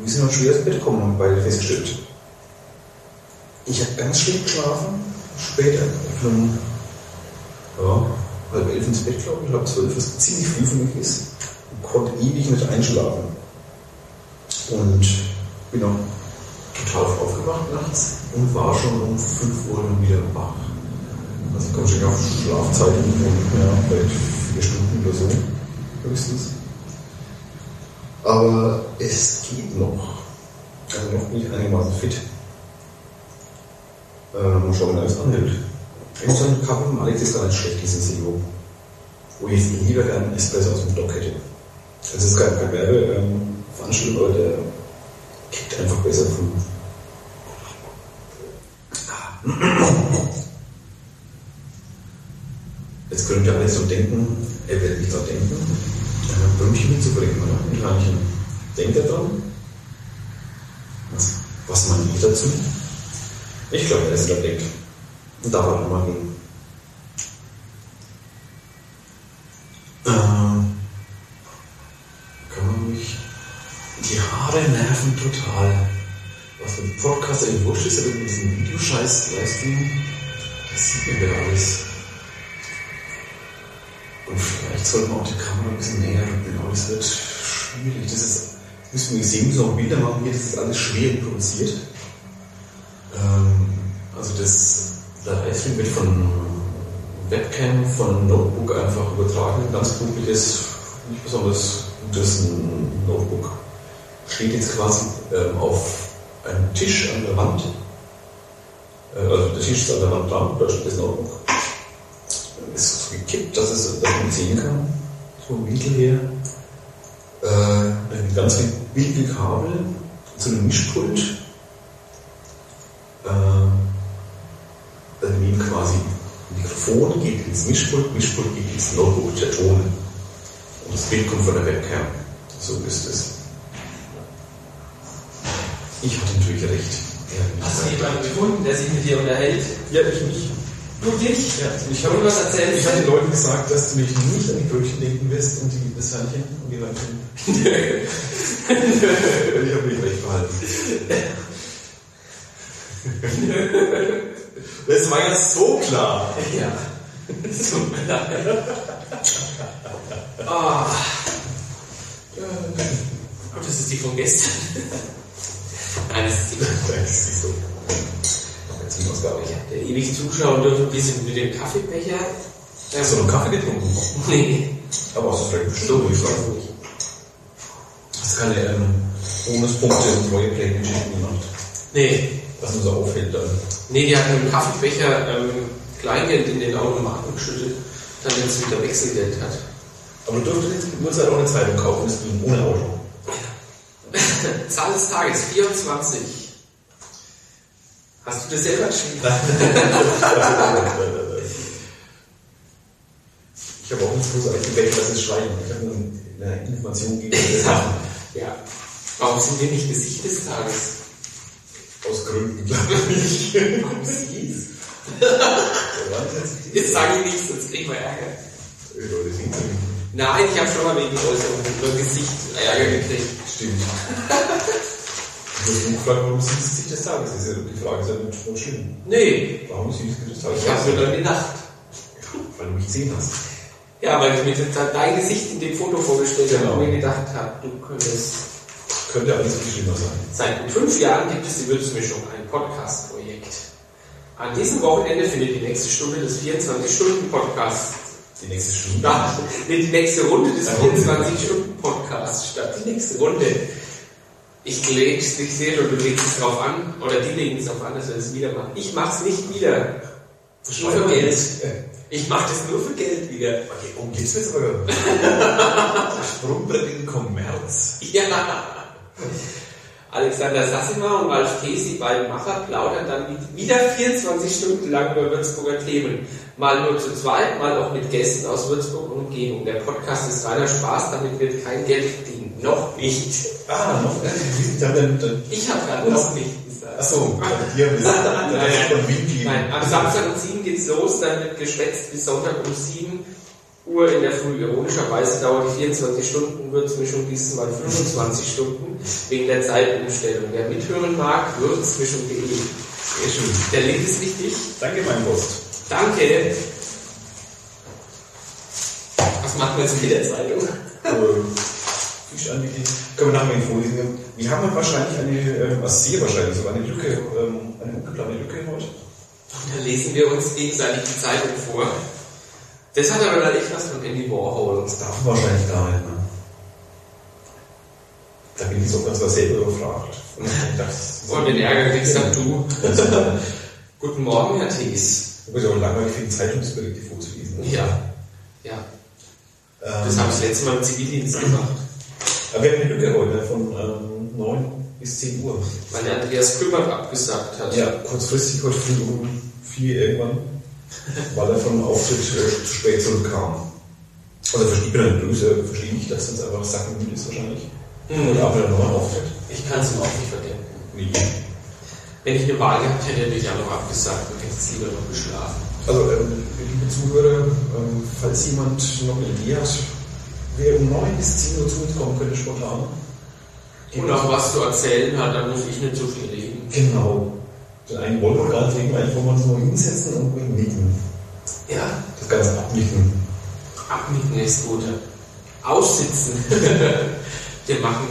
wir sind noch schwer ins Bett gekommen, haben beide festgestellt. Ich habe ganz schlecht geschlafen, später, um ja, halb elf ins Bett, glaube ich, halb zwölf, was ziemlich früh für mich ist. Und konnte ewig nicht einschlafen. Und bin auch total aufgewacht nachts und war schon um 5 Uhr dann wieder wach. Also ich komme schon auf Schlafzeiten von ja, vielleicht vier Stunden oder so, höchstens. Aber es geht noch. Also noch bin ich einigermaßen fit. Äh, mal schauen, wie lange es anhält. Kaffee von Alex ist gar nicht schlecht, diese SEO. Wo ich jetzt lieber gerne einen Espresso aus dem Dock hätte. Das ist kein, kein Werbeveranstaltung, aber der kickt einfach besser früh. Jetzt könnt ihr alle so denken, er wird nicht dran denken, ein Brötchen mitzubringen, oder? Ein Kleinchen. Denkt er dran? Was, was meint ihr dazu? Ich glaube, er ist denkt. Und da war mal hin. Ähm, Haare nerven total. Was für ein Podcast eigentlich wurscht ist, aber mit diesem Videoscheiß Livestream, das sieht man ja alles. Und vielleicht sollte man auch die Kamera ein bisschen näher rücken, aber das wird schwierig. Das ist, müssen wir sehen, müssen auch Bilder machen hier, das ist alles schwer produziert. Ähm, also das Livestream wird von Webcam, von Notebook einfach übertragen, ganz publikes, nicht besonders gutes Notebook. Steht jetzt quasi ähm, auf einem Tisch an der Wand. Äh, also der Tisch ist an der Wand dran, da steht das Notebook. Ist so gekippt, dass, es, dass man sehen kann, so im Winkel her. Äh, ein ganz winkel Kabel zu einem Mischpult. Äh, dann nehmen quasi Mikrofon geht ins Mischpult, Mischpult geht ins Notebook, der Ton. Und das Bild kommt von der Webcam. So ist es. Ich hatte natürlich recht. Ja, Hast du jemanden gefunden, der sich mit dir unterhält? ja ich nicht. Du dich? Ja, ich Und was erzählst Ich habe den Leuten gesagt, dass du mich nicht an die Brötchen denken wirst und die, das Hörnchen und die und ich habe mich recht behalten. Das war ja so klar. Ja. So klar. Ah. Und das ist die von gestern. Nein, das ist ist so. Ausgabe. Der ewig zuschauen dürfen, wie sie mit dem Kaffeebecher. Hast du noch Kaffee getrunken? Nee. Aber hast du vielleicht bestimmt ich nicht. Hast du keine ähm, Bonuspunkte und neue Play-Geschichten gemacht. Nee. Was nur so auffällt dann. Nee, die hatten im Kaffeebecher ähm, Kleingeld in den Automaten geschüttet, damit es wieder Wechselgeld hat. Aber du durftest jetzt die Uhrzeit auch eine Zeitung kaufen, das ging ohne Auto. Zahl des Tages 24. Hast du das selber geschrieben? Ich habe auch nicht großartig gebeten, dass es schreiben. Ich habe nur eine Information gegeben. ja. Warum sind wir nicht Gesicht des Tages? Aus Gründen, glaube ich. Warum siehst Jetzt sage ich nichts, sonst kriegen wir Ärger. Nein, ich habe schon mal wegen Äußerung über Gesicht Ärger gekriegt. Stimmt. Ich muss mich fragen, warum siehst du Gesicht des Tages? Das ist ja, die Frage ist ja nicht so schlimm. Nee, Warum siehst du Gesicht des Tages? ich habe nur dann gedacht. Weil du mich gesehen hast. Ja, weil ich mir dein Gesicht in dem Foto vorgestellt habe Genau. und mir gedacht habe, du könntest. Könnte alles viel schlimmer sein. Seit fünf Jahren gibt es die Würzmischung, ein Podcast-Projekt. An diesem Wochenende findet die nächste Stunde des 24-Stunden-Podcasts Die nächste Stunde. Nee, die nächste Runde des Ja, Runde. 24-Stunden-Podcasts statt. Die nächste Runde. Ich lege es, ich sehe schon, du legst es drauf an, oder die legen es drauf an, dass wir es wieder machen. Ich mache es nicht wieder. Nur für Geld. Ich mache das nur für Geld wieder. Okay, oh, jetzt wird's aber. Sprungbrett in den Kommerz. Ja. Alexander Sassimer und Ralf Thies, die beiden Macher, plaudern dann wieder 24 Stunden lang über Würzburger Themen. Mal nur zu zweit, mal auch mit Gästen aus Würzburg und Umgebung. Der Podcast ist reiner Spaß, damit wird kein Geld verdient. Noch nicht. Ah, noch. Ich habe dann. dann Ich habe gerade noch nicht gesagt. Achso, hier haben wir es. Nein, am Samstag um 7 geht's los, dann wird geschwätzt bis Sonntag um 7 Uhr in der Früh. Ironischerweise dauert die 24 Stunden Würzmischung diesmal 25 Stunden wegen der Zeitumstellung. Wer mithören mag, würzmischung.de. Sehr schön. Der Link ist wichtig. Danke, mein Post. Danke. Was machen wir jetzt mit der Zeitung? Fisch an die. Können wir nachher mal vorlesen. Wir haben ja wahrscheinlich eine, was sehr wahrscheinlich sogar eine Lücke, ähm, eine ungeplante Lücke heute. Da lesen wir uns gegenseitig die Zeitung vor. Das hat aber dann echt was von Andy Warhol. Das darf man wahrscheinlich gar nicht. Ne? Da bin ich so ganz was selber überfragt. Und ich dachte, Und den Ärger kriegst dann du. Guten Morgen, Herr Thies. Du bist ja auch langweilig für den Zeitungsberichte vorzulesen. ne? Ja. Ja. Ähm, Das habe ich das letzte Mal im Zivildienst gemacht. aber wir haben eine Lücke heute von ähm, 9 bis 10 Uhr. Weil der Andreas Kümmert abgesagt hat. Ja, kurzfristig heute früh um 4 irgendwann, weil er von einem Auftritt äh, zu spät zurückkam. Also ich bin dann böse, verstehe ich, dass das einfach sackenmüde ist wahrscheinlich. Mhm. Und aber dann noch ein Auftritt. Ich kann es ihm auch nicht verdenken. Wie? Wenn ich eine Wahl gehabt hätte, hätte ich auch noch abgesagt und hätte es lieber noch geschlafen. Also, ähm, liebe Zuhörer, ähm, falls jemand noch eine Idee hat, wer um 9 bis 10 Uhr zu uns kommen könnte, spontan. Und auch was zu erzählen hat, dann muss ich nicht so viel reden. Genau. Den einen wollen wir gar nicht reden, eigentlich wollen wir uns nur hinsetzen und reden. Ja, Das Ganze abnicken. abnicken ist gut. Aussitzen. Wir machen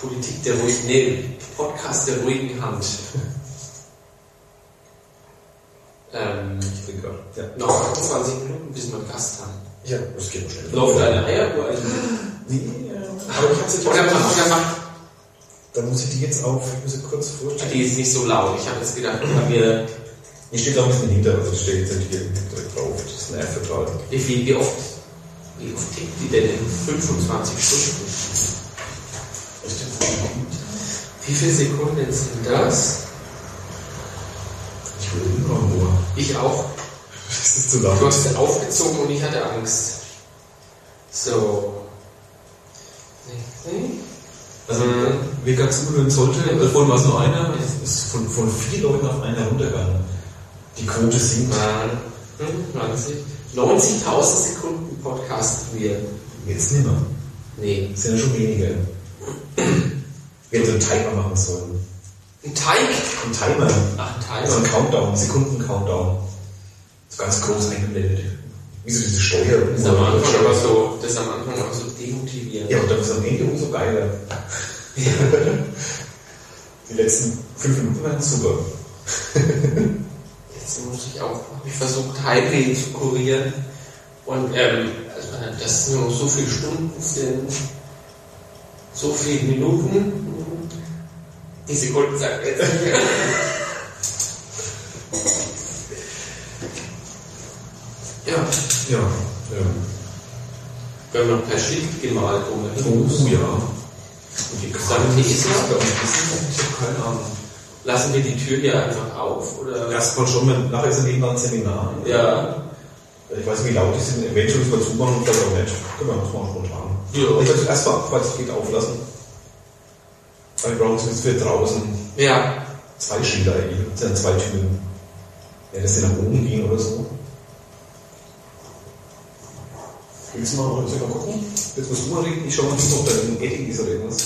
Politik der ruhigen, nee, Podcast der ruhigen Hand. Ähm, Ich bin gerade. Ja. noch 28 Minuten, bis wir einen Gast haben. ja, das geht noch schnell. Läuft eine Eieruhr eigentlich? Nee, äh, aber ich hab's jetzt Oder mach, oder mach. Dann muss ich die jetzt auf, ich muss sie kurz vorstellen. Die ist nicht so laut. Ich habe jetzt gedacht, wenn wir, Hier steht auch ein bisschen hinter, also steht jetzt nicht hier direkt drauf. Das ist ein F-Vertrag. wie viel, wie oft, wie oft tickt die denn in 25 Stunden? Wie viele Sekunden sind das? Ich will immer Ohr. Ich auch. Das ist zu laut. Du hast aufgezogen und ich hatte Angst. So. Also, wer gar zuhören sollte, äh, vorhin war es nur einer, es ist von, von vier Leuten auf einen heruntergegangen. Die Quote sinkt. 90. 90.000 Sekunden podcasten wir. Jetzt nimmer. Nee. Das sind ja schon wenige. Wir hätten so einen Timer machen sollen. Ein Teig? Ein Timer. Ach, ein Also ein Timer. Countdown, Sekunden-Countdown. So ganz groß eingeblendet. Wie so diese Steuer. Das ist am Anfang aber so, das am Anfang aber so demotivierend. Ja, und dann ist am Ende umso geiler. Die letzten fünf Minuten waren super. Jetzt muss ich auch, habe ich versucht, Heimweh zu kurieren. Und ähm, also, das nur so viele Stunden sind. So viele Minuten. Die Sekunden sagt jetzt nicht mehr. Ja, Ja. ja. wir haben noch per Schild gemalt Oh, umhin. ja. Und die die Isra? Ich habe keine Ahnung. Lassen wir die Tür hier einfach auf? Oder? Erstmal schon, wenn, nachher ist ja nebenan ein Seminar. Ja. Ich weiß nicht, wie laut die sind. Eventuell müssen wir zumachen und vielleicht auch nicht. Können wir das mal spontan. Ja. Ich werde erstmal, falls es geht, auflassen. Weil wir brauchen zumindest für draußen Ja. zwei Schilder. Das sind zwei Türen. Ja, dass die nach oben gehen oder so. Willst du mal, willst du mal gucken? Jetzt musst du mal reden. Ich schau mal, ob da ein Edding ist oder irgendwas.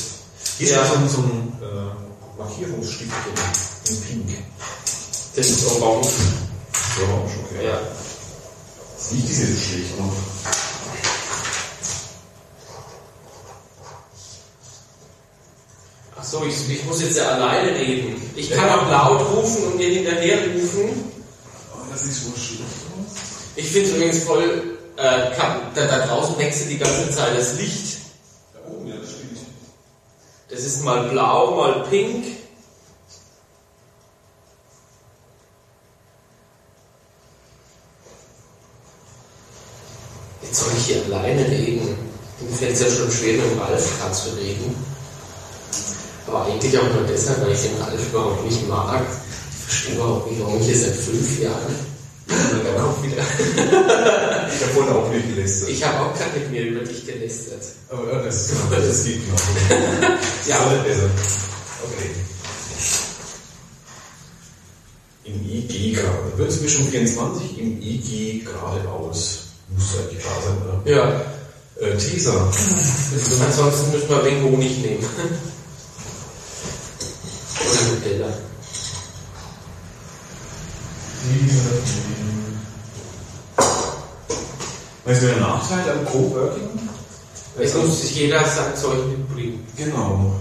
Hier Ja. ist so ein, so ein äh, Markierungsstift in Pink. Das ist orange. Orange, okay. Ja. Das Licht ist jetzt schlecht noch. Ach so, ich, ich muss jetzt ja alleine reden. Ich kann auch laut rufen und dir hinterher rufen. Oh, das schon schlecht aus. Ich finde es übrigens voll, äh, da, da draußen wechselt die ganze Zeit das Licht. Da oben, ja, das stimmt. Das ist mal blau, mal pink. Jetzt soll ich hier alleine reden. Mir fällt es ja schon schwer, mit dem Ralf gerade zu reden. Aber eigentlich auch nur deshalb, weil ich den Ralf überhaupt nicht mag. Ich verstehe überhaupt nicht, warum ich hier seit fünf Jahren. Dann kommt wieder. Ich habe vorhin auch nicht gelästert. Ich habe auch gerade mit mir über dich gelästert. Aber ja, das, das geht noch. Ja. Soll besser. Okay. Im IG gerade. Wird es mir schon 24? Im IG geradeaus. Muss eigentlich klar sein, oder? Ja. Äh, Teaser. Ansonsten müssen wir wegen Honig nehmen. Oder Nutella. Weißt du, der Nachteil am Coworking? Es muss sich jeder sein Zeug mitbringen. Genau.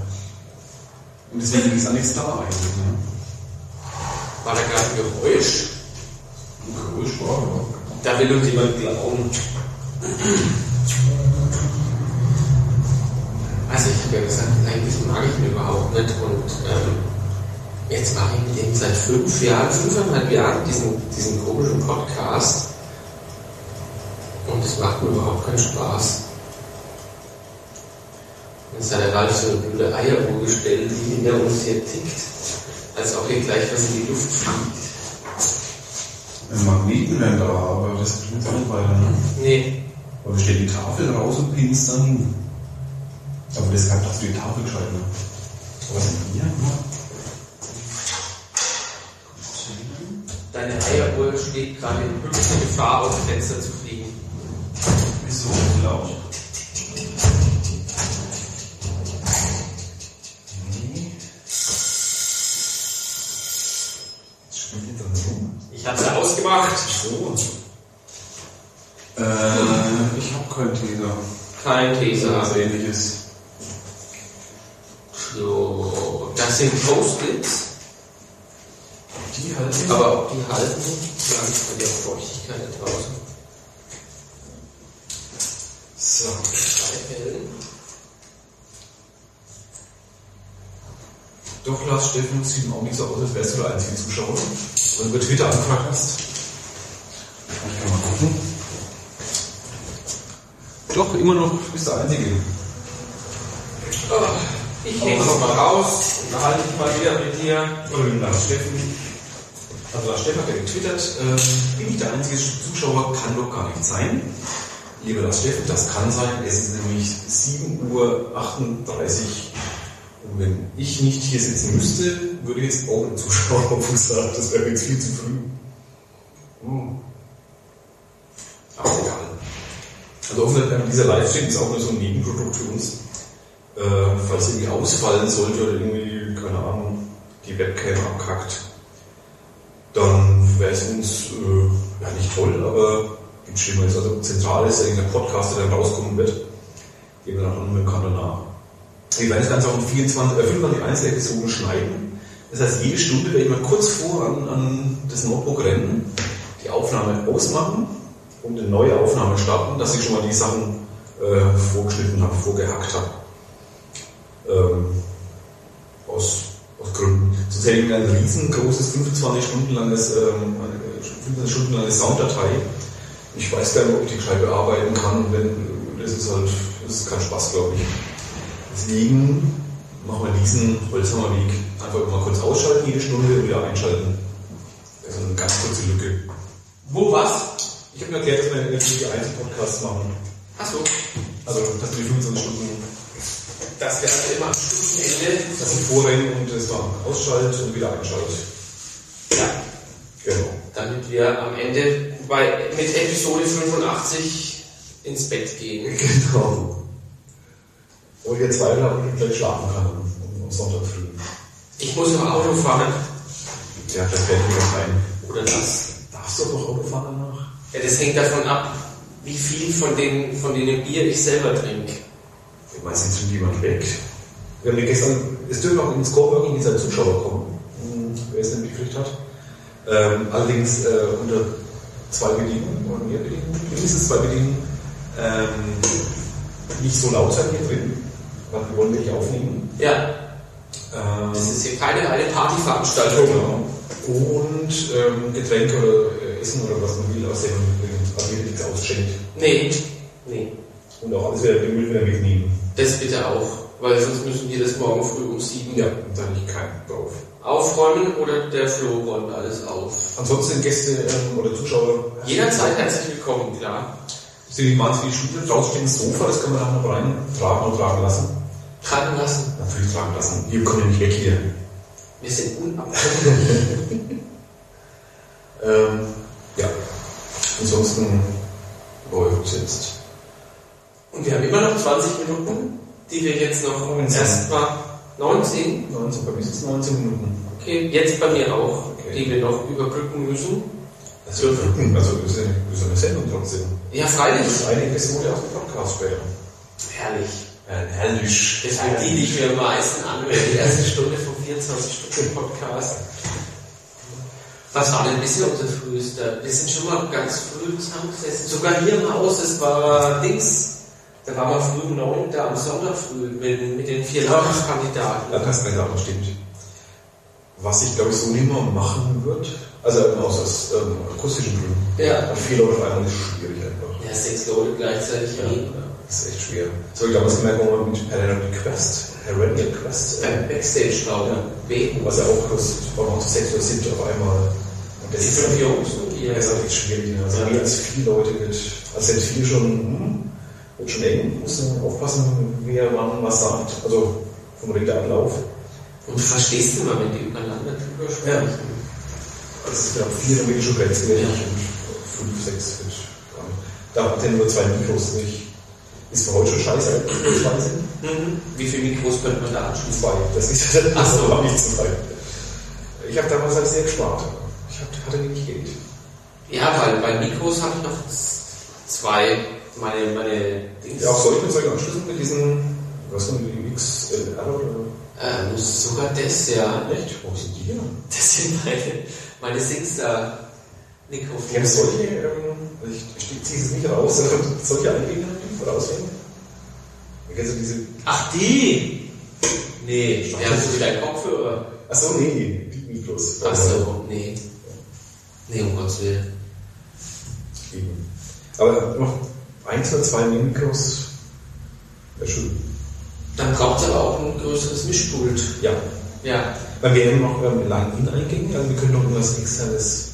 Und deswegen ist auch nichts da eigentlich. Ne? War da gerade ein Geräusch? Ein Geräusch war, ja. Da will uns jemand glauben. Also ich habe ja gesagt, eigentlich mag ich ihn überhaupt nicht und ähm, jetzt mache ich mit ihm seit fünf Jahren, fünfeinhalb Jahren diesen, diesen komischen Podcast und es macht mir überhaupt keinen Spaß. Jetzt hat der Ralf so eine blöde Eieruhr gestellt, die hinter uns hier tickt, als ob hier gleich was in die Luft fliegt. Wären da, aber das bringt auch nicht weiter, ne? Nee, Aber steht die Tafel raus und pinst dann hin. Aber deshalb hast du die Tafel gescheit, ne? Was sind hier? Deine Eieruhr steht gerade in höchster Gefahr, aus dem Fenster zu fliegen. Wieso? Laut. Das spielt jetzt dann rum. Ich habe sie ausgemacht. So. Äh, ich hab keinen Teaser. Kein Was Teser. ähnliches. So, das sind Post-its, Die halt. aber ob die halten, ist bei der Feuchtigkeit da draußen. So. Drei Fällen. Doch, Lars Steffen sieht auch nicht so aus, als wärst du der einzige Zuschauer. Wenn du über Twitter angefragt hast. Ich kann mal gucken. Doch, immer noch. Du bist der Einzige. Oh, ich hänge noch mal raus, unterhalte mich mal wieder mit dir. Oder mit dem Lars Steffen. Also Lars Steffen hat ja getwittert, ähm, bin ich der einzige Zuschauer, kann doch gar nicht sein. Lieber Lars Steffen, das kann sein. Es ist nämlich 7.38 Uhr. Und wenn ich nicht hier sitzen müsste, würde ich jetzt auch ein Zuschauer auf uns sagen, das wäre jetzt viel zu früh. Hm. Aber egal. Also offensichtlich, dieser Livestream ist auch nur so ein Nebenprodukt für uns. Äh, falls irgendwie ausfallen sollte oder irgendwie, keine Ahnung, die Webcam abkackt, dann wäre es uns äh, ja nicht toll, aber gibt Schlimmeres. Also zentral ist irgendein Podcast, der dann rauskommen wird, den wir dann anhören kann danach. Wir werden das Ganze auch in 24, äh, 25 Einzelepisoden schneiden. Das heißt, jede Stunde werde ich mal kurz vor an, an das Notebook rennen, die Aufnahme ausmachen und eine neue Aufnahme starten, dass ich schon mal die Sachen äh, vorgeschnitten habe, vorgehackt habe. Ähm, aus, aus Gründen. Ich ein riesengroßes, 25 Stunden langes, ähm, eine 25 Stunden lange Sounddatei. Ich weiß gar nicht, ob ich die gescheit bearbeiten kann, wenn, das ist halt, das ist kein Spaß, glaube ich. Deswegen machen wir diesen Holzhammerweg einfach mal kurz ausschalten, jede Stunde und wieder einschalten. Das ist eine ganz kurze Lücke. Wo was? Ich habe mir erklärt, dass wir jetzt die Einzelpodcasts machen. Achso. Also, dass wir die 25 Stunden, Das wäre also immer am Stundenende. dass ich vorrennen und das mal ausschalte und wieder einschalte. Ja. Genau. Damit wir am Ende bei, mit Episode 85 ins Bett gehen. Genau. Und ihr Zweifel habt und gleich schlafen kann am, am Sonntag früh. Ich muss noch Auto fahren. Ja, das fällt mir noch ein. Oder das. Darfst du noch Auto fahren danach? Ja, das hängt davon ab, wie viel von, den, von dem Bier ich selber trinke. Nicht, sind jemand weg. Wir haben gestern, es dürfen auch ins Coworking dieser Zuschauer kommen, hm, wer es nicht mitgekriegt hat. Ähm, allerdings äh, unter zwei Bedingungen, oder mehr Bedingungen, mindestens zwei Bedingungen, ähm, nicht so laut sein hier drin, weil wir wollen nicht aufnehmen. Ja, Ähm, das ist hier keine reine Partyveranstaltung. Genau. Und ähm, Getränke oder äh, Essen oder was man will, aus dem wieder nichts ausschenkt. Nee, nee. Und auch alles wieder den Müll wieder mitnehmen. Das bitte auch, weil sonst müssen wir das morgen früh um sieben Ja, da habe ich keinen drauf. aufräumen oder der Flo räumt alles auf. Ansonsten Gäste ähm, oder Zuschauer. Jederzeit herzlich willkommen, klar. Sind die Manns wie die Stühle draußen steht ein Sofa, das kann man auch noch rein tragen und tragen lassen. Tragen lassen. Natürlich tragen lassen. Wir kommen ja nicht weg hier. Wir sind unabhängig. Ähm, ja. Ansonsten läuft jetzt. Und wir haben immer noch 20 Minuten, die wir jetzt noch 19. erstmal 19. 19, bei mir sind es 19 Minuten. Okay, jetzt bei mir auch, Okay. die wir noch überbrücken müssen. Das wird Rücken, also ist ja eine, ist eine Sendung trotzdem. Ja, freilich. Das einige Gäste wurde aus dem Podcast später. Herrlich. Herrlich. Deswegen die, die ich mir am meisten anhöre, die erste Stunde vom 24-Stunden-Podcast. Was war denn bisher unser frühester? Wir sind schon mal ganz früh zusammengesessen. Sogar hier im Haus, das war Dings. Da waren wir früh um neun da am Sonntag früh mit, mit den vier Landtagskandidaten. Landtagskandidaten, stimmt. Was ich glaube ich so nicht mehr machen wird, also aus, aus ähm, akustischen Gründen. Ja. Und vier Leute auf einmal ist schwierig einfach. Ja, sechs Leute gleichzeitig reden. Das ist echt schwer. Das habe ich damals gemerkt, wo man mit Perennial Quest, Perennial Quest, äh, Beim Backstage-Raum beten. was ja auch kostet, war noch sechs oder sieben auf einmal. Und das Die ist fünf Jungs. Das ist halt echt schwierig. ne? Also Ja. mehr als vier Leute mit, also sind viele schon, hm, schon eng, muss man aufpassen, wer wann was sagt. Also vom Redeablauf. Und du verstehst immer, wenn die übereinander drüber sprechen. Also es ist ja vier wirklich schon grenzwertig Ja. und fünf, sechs nicht. Da hat er nur zwei Mikros nicht. Ist für heute schon scheiße, sind. Mhm. Wie viele Mikros könnte man da anschließen? Zwei. Das ist das Ach so. war nicht zwei. Ich habe damals halt sehr gespart. Ich hab, hatte wenig Geld. Ja, weil bei Mikros habe ich noch zwei, meine, meine Dings. Ja, auch mit solchen Anschlüssen mit diesen, was sind die XLR oder? Ähm, sogar das, ja. Echt? Wo sind die denn? Das sind meine, meine Singstar Mikrofone. Die haben solche, ähm, also ich, ich ziehe es nicht raus, sondern solche Eingänge rausnehmen. Kennst du diese, Ach, die! Nee, ja, das ist dein Kopfhörer. achso, nee, die Mikros. Ach so, nee. Nee, um Gottes Willen. Eben. Aber noch eins oder zwei Mikros wäre schön. Dann braucht es aber auch ein größeres Mischpult. Ja. Ja. Weil wir haben noch ähm, lange In-Eingänge, also wir können noch irgendwas externes.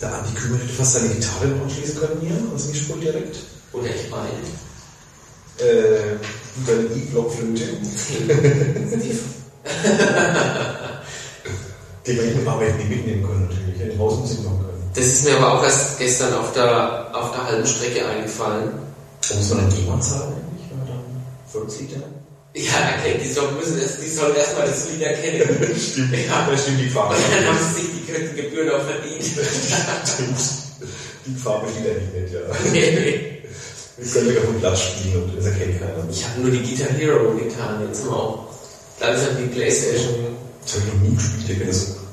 Der Andi Kümmel hätte fast seine Gitarre noch anschließen können hier, ans Mischpult direkt. Oder ich meine. Äh, dann die Blockflöte, Die, wir nicht mitnehmen können, natürlich, die Hausmusik machen können. Das ist mir aber auch erst gestern auf der, auf der halben Strecke eingefallen. Muss man dann jemand zahlen eigentlich, wenn man dann 40 Liter? Ja, okay, die sollen, müssen erst, die sollen erstmal das Lied erkennen. Stimmt. Ja. Da stimmt die Farbe. Und dann haben sie sich die Gebühren auch verdient. Stimmt. Die Farbe eigentlich nicht, ja. Nee. Wir können wieder dem Platz spielen und das erkennt keiner. Ich habe nur die Guitar Hero getan, jetzt mal auch langsam die Playstation. Das habe ich noch nie gespielt, ich bin so.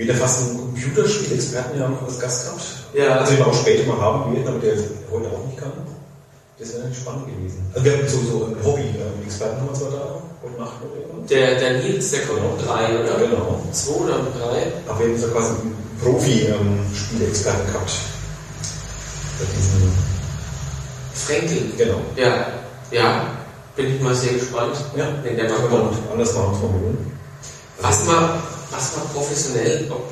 Weder fast einen Computerspielexperten ja noch als Gast gehabt. Ja. Also den wir auch später mal haben werden, aber der heute auch nicht kann. Das wäre spannend gewesen. Also wir haben so, so einen Hobby-Experten haben wir zwar da, heute Nacht noch irgendwann. Der, der Nils, der kommt um drei, oder? Genau. Zwei oder um drei? Aber wir haben so quasi einen Profi-Spielexperten gehabt. Bei diesen, Frenkel. genau. Ja, ja. Bin ich mal sehr gespannt, Ja, wenn der mal kommt. anders machen formulieren. Was man, was man professionell, ob,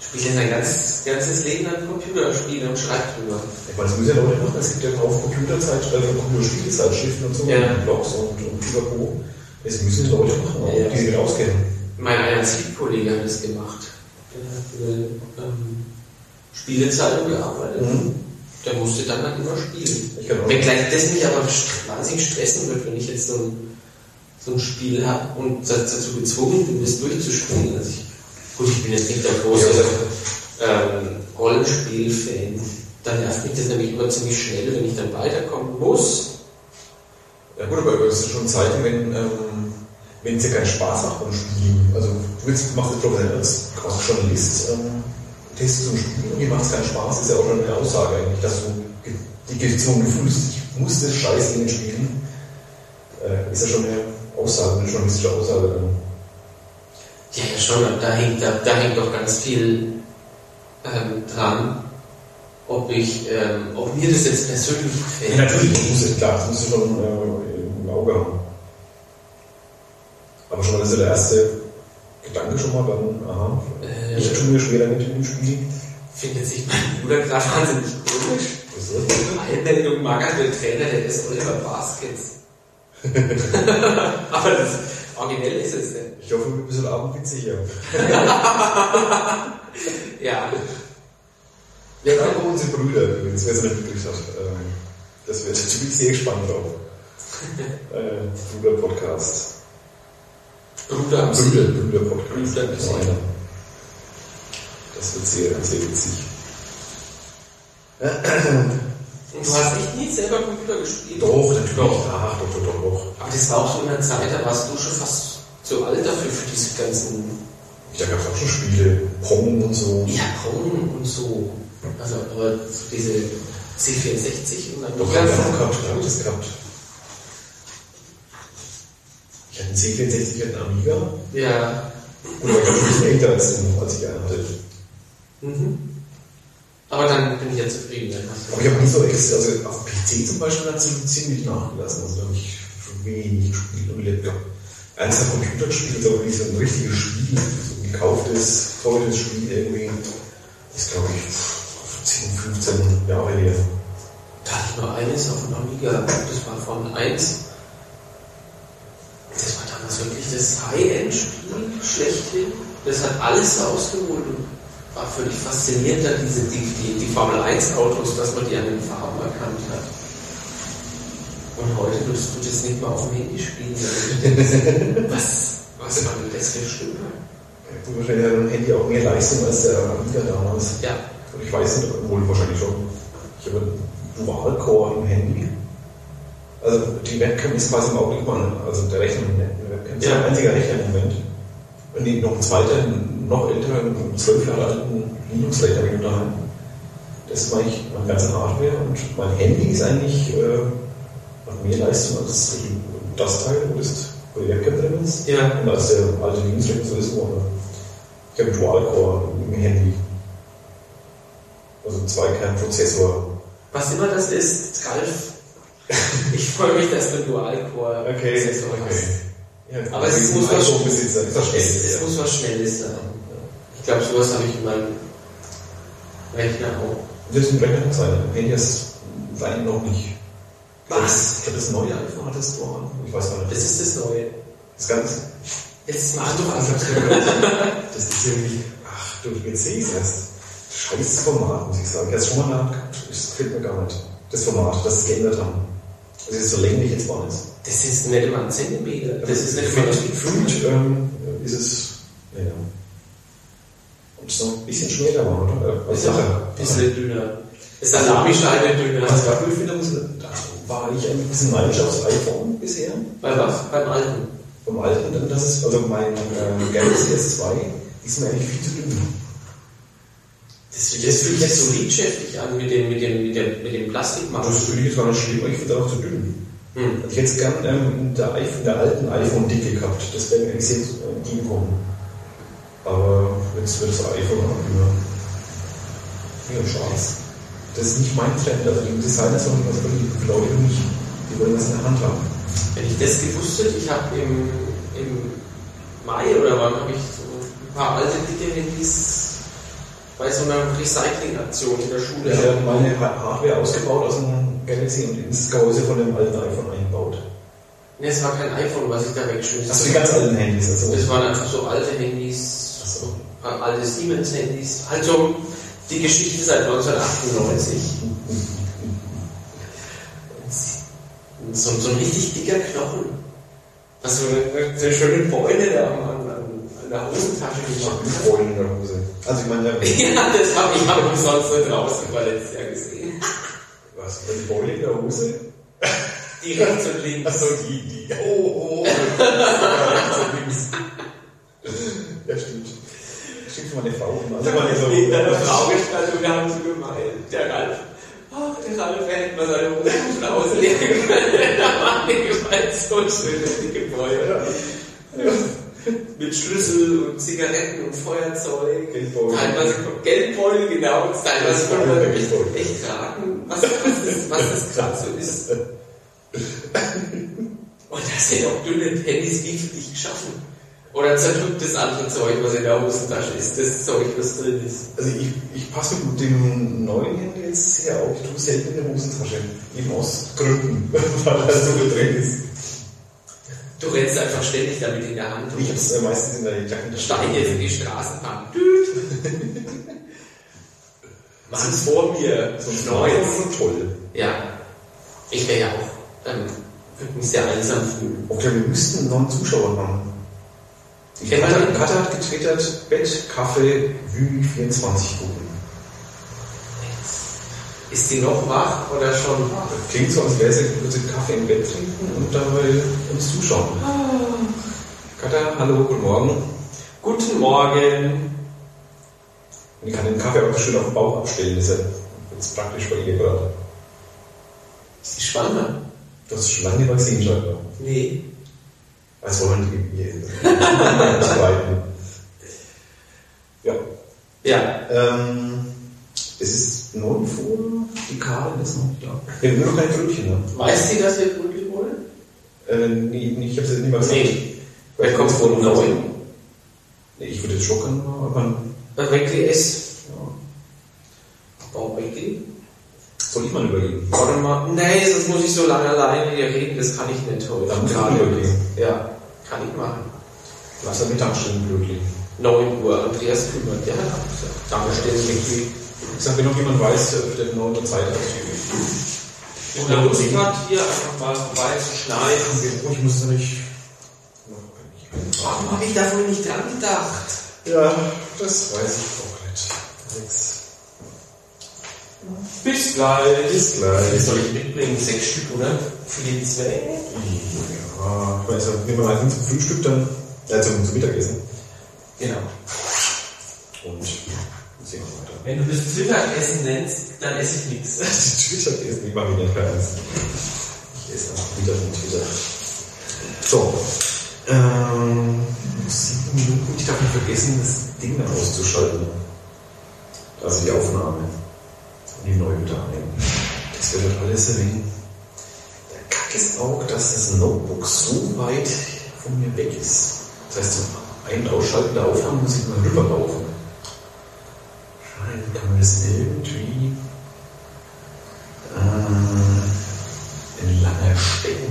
spielt ja sein ganzes, ganzes Leben an Computerspielen und schreibt drüber. Ich meine, das müssen ja Leute machen. Es gibt ja auch Computerzeitschriften, also Computerspielezeitschriften und so, Ja. und Blogs und, und Pipapo. Das müssen Leute machen, Ja. die sich auskennen. Mein einer Zielkollege hat das gemacht. Der hat für eine ähm, Spielezeitung gearbeitet. Mhm. Der musste dann halt immer spielen. Ich kann auch- Wenngleich das mich aber wahnsinnig stressen wird, wenn ich jetzt so ein, so ein Spiel habe und da- dazu gezwungen bin, das durchzuspielen. Also ich, gut, ich bin jetzt nicht der große ähm, Rollenspiel-Fan. Dann nervt mich das nämlich immer ziemlich schnell, wenn ich dann weiterkommen muss. Ja gut, aber es ist schon Zeiten, wenn, ähm, wenn es dir keinen Spaß macht beim Spielen. Also du willst, machst das professionell als auch Journalist, ähm, testest so ein Spiel und dir macht es keinen Spaß, ist ja auch schon eine Aussage eigentlich, dass du die gezwungen fühlst, ich muss das Scheiß in den spielen. Äh, ist ja schon eine Aussage, eine journalistische Aussage dann. Ja, ja, schon, da hängt, da, da hängt doch ganz viel ähm, dran, ob ich, ähm, ob mir das jetzt persönlich gefällt. Ja, natürlich, das muss, klar, das musst du schon äh, im Auge haben. Aber schon mal, das ist der erste Gedanke schon mal, dann, aha, Äh, ich tue mir schwer damit im Spiel. findet sich mein Bruder gerade wahnsinnig komisch. Ist Einwendung mag er der Trainer, der ist Oliver Baskets. aber das originell ist es denn. Ich hoffe, wir bist heute Abend witziger. Ja. Ja, dann kommen unsere Brüder übrigens, wer es nicht hat. Ähm, Das wird, da bin ich sehr gespannt drauf. äh, Bruder-Podcast. Bruder Brüder. Brüder-Podcast. Brüder, ja. Das wird sehr, sehr witzig. Und du hast echt nie selber Computer gespielt? Doch, natürlich. Doch. Ach, doch, doch, doch, doch. Aber das war auch so in der Zeit, da warst du schon fast zu alt dafür, für diese ganzen Da gab es auch schon Spiele, Pong und so. Ja, Pong und so. Also, aber so diese C64 und dann Doch, ganzen- auch gehabt, hab ich das gehabt. Ich hatte einen C64, ich hatte einen Amiga. Ja. Und war ganz ein bisschen älter als ich einen hatte. Mhm. Aber dann bin ich ja zufrieden. Aber ich habe nie so extra, also auf PC zum Beispiel hat es ziemlich nachgelassen. Also da habe ich wenig gespielt und eins am Computer gespielt, aber wie so ein richtiges Spiel, so ein gekauftes, teures Spiel irgendwie, ist glaube ich 10, 15 Jahre her. Da hatte ich nur eines auf dem Amiga. Das war von 1. Das war damals wirklich das High-End-Spiel schlechthin. Das hat alles rausgeholt und war völlig faszinierend, dann diese, die, die, die Formel 1 Autos, dass man die an den Farben erkannt hat. Und heute würdest du das nicht mal auf dem Handy spielen. was, was war denn das für Stimme? Gut, wahrscheinlich hat ein Handy auch mehr Leistung als der Amiga damals. Ja, Und ich weiß nicht, wohl wahrscheinlich schon. Ich habe einen Dual-Core im Handy. Also die Webcam ist quasi im Augenblick mal, also der Rechner, die Webcam ist Ja. ein einziger Rechner im Moment. Und die noch ein zweiter, noch älteren, zwölf Jahre alten Linux-Rechner ich daheim. Das ist eigentlich meine ganze Hardware und mein Handy ist eigentlich äh, mehr Leistung als das Teil, wo das wo die Webcam drin ist. ja. Und als der alte Linux-Rechner so ist, wo ich habe einen Dual-Core im Handy. Also ein Zweikern-Prozessor. Was immer das ist, Ralf, ich freue mich, dass du Dual-Core-Prozessor hast. Ja, Aber es muss was- das Es, es muss was Schnelles sein. Ich glaube, sowas habe ich in meinem Rechner auch. Das ist ein Rechner sein. Im Handy ist es eigentlich noch nicht. Was? Ich glaube, das neue iPhone hat das Tor. Ich weiß gar Das nicht. ist das Neue. Das ganz. Jetzt mach doch Das einfach. ist irgendwie. Ach du, jetzt sehe ich es erst. Scheiß Format, muss ich sagen. Ich habe es schon mal in der Hand gehabt. Das gefällt mir gar nicht. Das Format, das sie geändert haben. Das ist so länglich jetzt war es. Das ist nicht immer ein Zentimeter. Das ist nicht immer gefühlt, gefühlt ähm, ist es. Ja. Und so ein bisschen schmäler war, oder? Als ist auch ein bisschen dünner. Ist Salamischeibe dünner. Was cool finde, da war ich ein bisschen neidisch aufs iPhone bisher. Bei was? Beim Alten. Vom alten, denn das ist, also mein äh, Galaxy S2 ist mir eigentlich viel zu dünn. Das, das fühlt sich so liebschäftig an mit dem, mit dem, mit dem, mit dem Plastikmachen. Das finde ich jetzt gar nicht schlimm, aber ich finde auch zu dünn. Hm. Ich hätte es gern ähm, in, der iPhone, der alten iPhone-Dicke gehabt. Das wäre mir eigentlich sehr äh. Aber jetzt wird das iPhone auch immer, immer schwarz. Das ist nicht mein Trend. Also die Designer sollen was die glaube ich nicht. Die wollen das in der Hand haben. Wenn ich das gewusst hätte, ich habe im, im Mai oder wann habe ich so ein paar alte dicke Handys bei so einer Recycling-Aktion in der Schule. Ich habe meine Hardware ausgebaut aus dem Galaxy und ins Gehäuse von dem alten iPhone eingebaut. Ne, es war kein iPhone, was ich da wegschmiss. Das sind die ganz alten Handys. Also. Das waren einfach so alte Handys, so. alte Siemens-Handys. Also die Geschichte seit 1998. So, so ein richtig dicker Knochen. Also eine, eine schöne Beule da an, an, an der Hosentasche Ich gemacht. habe Beulen in der Hose. Also ich meine, ja, Ja, das habe ich aber umsonst nicht draußen war letztes Jahr gesehen. Was? Die Beule in der Hose? Die rechts und links. Achso, die, die. Oh, oh. Rechts und links. Ja, stimmt. Stimmt für meine Frau. Also meine Frau gestanden und wir haben so gemeint. Der Ralf. Ach, der Ralf hätte mal seine Hosen auslegen können. Da war mir gemeint so schön, die Gebäude. Mit Schlüssel und Zigaretten und Feuerzeug. Geldbeutel. Teilweise Geldbeutel, genau. Teilweise konnte man echt, Geldbeutel. echt raten, was, was, das, was das gerade so ist. Und das sind auch dünne Handys, wie für dich geschaffen. Oder zerdrückt das andere Zeug, was in der Hosentasche ist, das Zeug, was drin ist. Also ich, ich passe mit dem neuen Handy jetzt sehr auf. Ich tue selten in der Hosentasche. Eben aus Gründen, weil da so drin ist. Du rennst einfach ständig damit in der Hand Ich habe es äh, meistens in der Jacke. steig jetzt in die Straßenbahn. Mach's vor mir, so ein neues. so toll. Ja, ich wäre ja auch, dann würde mich sehr einsam fühlen. Okay, wir müssten einen neuen Zuschauer haben. Die Katha? Katha hat getwittert, Bett, Kaffee, Wü 24 Kuchen. Ist sie noch wach oder schon wach? Klingt so, als wäre sie, würde sie Kaffee im Bett trinken und dabei uns zuschauen. Katha, hallo, guten Morgen. Guten Morgen. Und ich kann den Kaffee auch schön auf den Bauch abstellen, das ist ja jetzt praktisch bei ihr gerade. Ist sie schwanger? Du hast schon lange Vaccin scheinbar. Nee. Was wollen die hier streiten? Ja. Ja, Ähm, es ist 9 vor, die Karin ist noch nicht da. Wir haben nur noch kein Brötchen, ne? weiß sie, dass wir Brötchen wollen? Äh, nee, nee, ich habe es jetzt nicht mal gesagt. Nee. Wer kommt jetzt von vor neun? Nee, ich würde jetzt schocken, aber Bei Weckli ist. ja. Oh, Weckli? soll ich mal überlegen? Warte mal. Nee, sonst muss ich so lange alleine hier reden, das kann ich nicht heute. Dann muss ich überlegen. Ja, kann ich machen. Lass am Mittagsstunden glücklich. 9 Uhr, Andreas kümmert, der hat abgesagt. Danke, Weckli. Ich sag, wenn noch jemand weiß, der 9 Uhr Zeit hat. Oder Lust hat, hier einfach mal vorbei zu schneiden. Oh, ich muss da nicht. Warum habe ich da wohl nicht dran gedacht? Ja, das weiß ich auch nicht. Alex. Bis gleich. Bis gleich. Soll ich mitbringen? Sechs Stück, oder? Für die zwei? Ja, ich weiß ja, nehmen wir mal hin zum Frühstück dann, zum, zum Mittagessen. Genau. Und sehen wir weiter. Wenn du das Mittagessen nennst, dann esse ich nichts. Die Twitter-Essen, ich mache nicht ernst. Ich esse auch wieder von Twitter. So. Ähm, sieben Minuten. Ich darf nicht vergessen, das Ding dann auszuschalten. Also die Aufnahme. Und die neue wieder ein. Das wird dann alles erwähnen. Der Kack ist auch, dass das Notebook so weit von mir weg ist. Das heißt, zum Ein- und Ausschalten der Aufnahme muss ich mal rüberlaufen. Scheinbar kann man das irgendwie äh, ein langer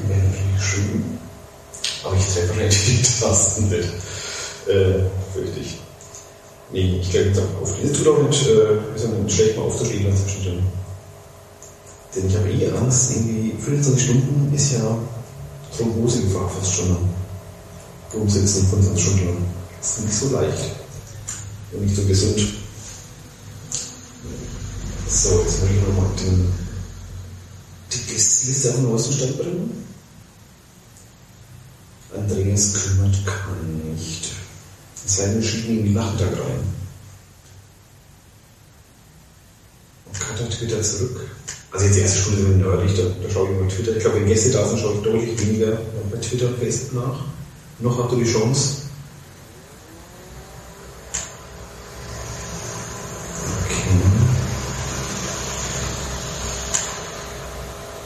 wäre natürlich schön. Aber ich treffe wahrscheinlich die Tasten nicht. Äh, fürchte ich. Nee, ich glaube, auf diese tut auch nicht, äh, ist nicht schlecht mal aufzustehen zwischendrin. Denn ich habe eh Angst, irgendwie 25 Stunden ist ja Thrombosegefahr fast schon am Rumsitzen 25 Stunden lang. Das ist nicht so leicht. Und nicht so gesund. So, jetzt muss ich noch mal den, die Gästeliste auf den neuesten Stand bringen. Andreas kümmert kann nicht. Es schieben ihn in die Nachmittag rein. Twitter zurück. Also jetzt die erste Stunde sind wir nerdig, da, da schaue ich über Twitter. Ich glaube, wenn Gäste da sind, schaue ich deutlich weniger bei Twitter und Facebook nach. Noch habt ihr die Chance. Okay.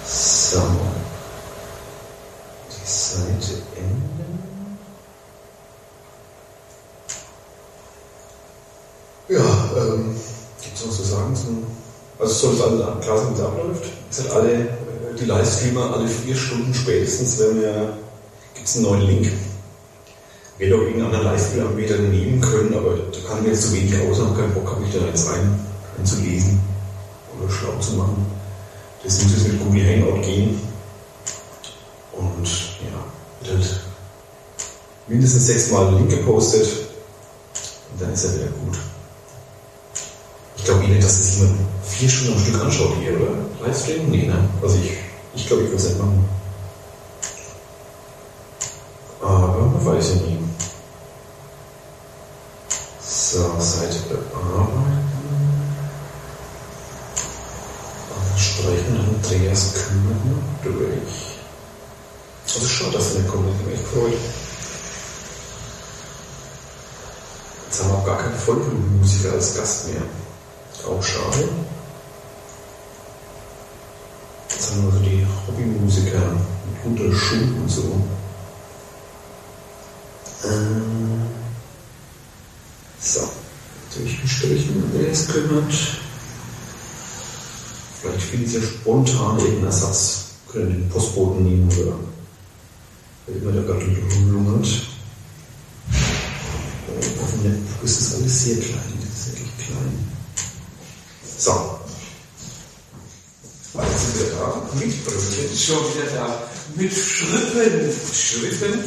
So. Die Seite enden. Ja, ähm, gibt es noch zu sagen zum es alle klar sein, wie es abläuft. Es hat alle, äh, die Livestreamer, alle vier Stunden spätestens, wenn wir, gibt es einen neuen Link. Werde auch irgendeinen anderen Livestream-Anbieter nehmen können, aber da kann mir jetzt zu wenig aus, habe keinen Bock, habe ich da jetzt rein, einzulesen oder schlau zu machen. Das muss jetzt mit Google Hangout gehen. Und ja, wird halt mindestens sechsmal einen Link gepostet und dann ist er wieder gut. Ich glaube nicht, dass es jemand vier Stunden am Stück anschaut hier, oder? Livestream? Nee, ne? Also ich, ich glaube, ich würde es nicht machen. Aber weiß ja nie. So, Seite bearbeiten. Streichen Andreas Kühn durch. Also schade, dass er nicht kommt, ich mich echt gefreut. Jetzt haben wir auch gar keinen Vollblutmusiker als Gast mehr. Auch schade. Jetzt haben wir so die Hobbymusiker mit guter Schule und so. Ähm, so, durchgestrichen, wer es kümmert. Vielleicht findet ihr spontan irgendeinen Ersatz. Können den Postboten nehmen oder wer immer der gerade rumlungert. Auf dem Netbook ist das alles sehr klein. Das ist wirklich klein. So. Jetzt sind wir da. Mit Brötchen. Schon wieder da. Mit Schrippen. Schrippen.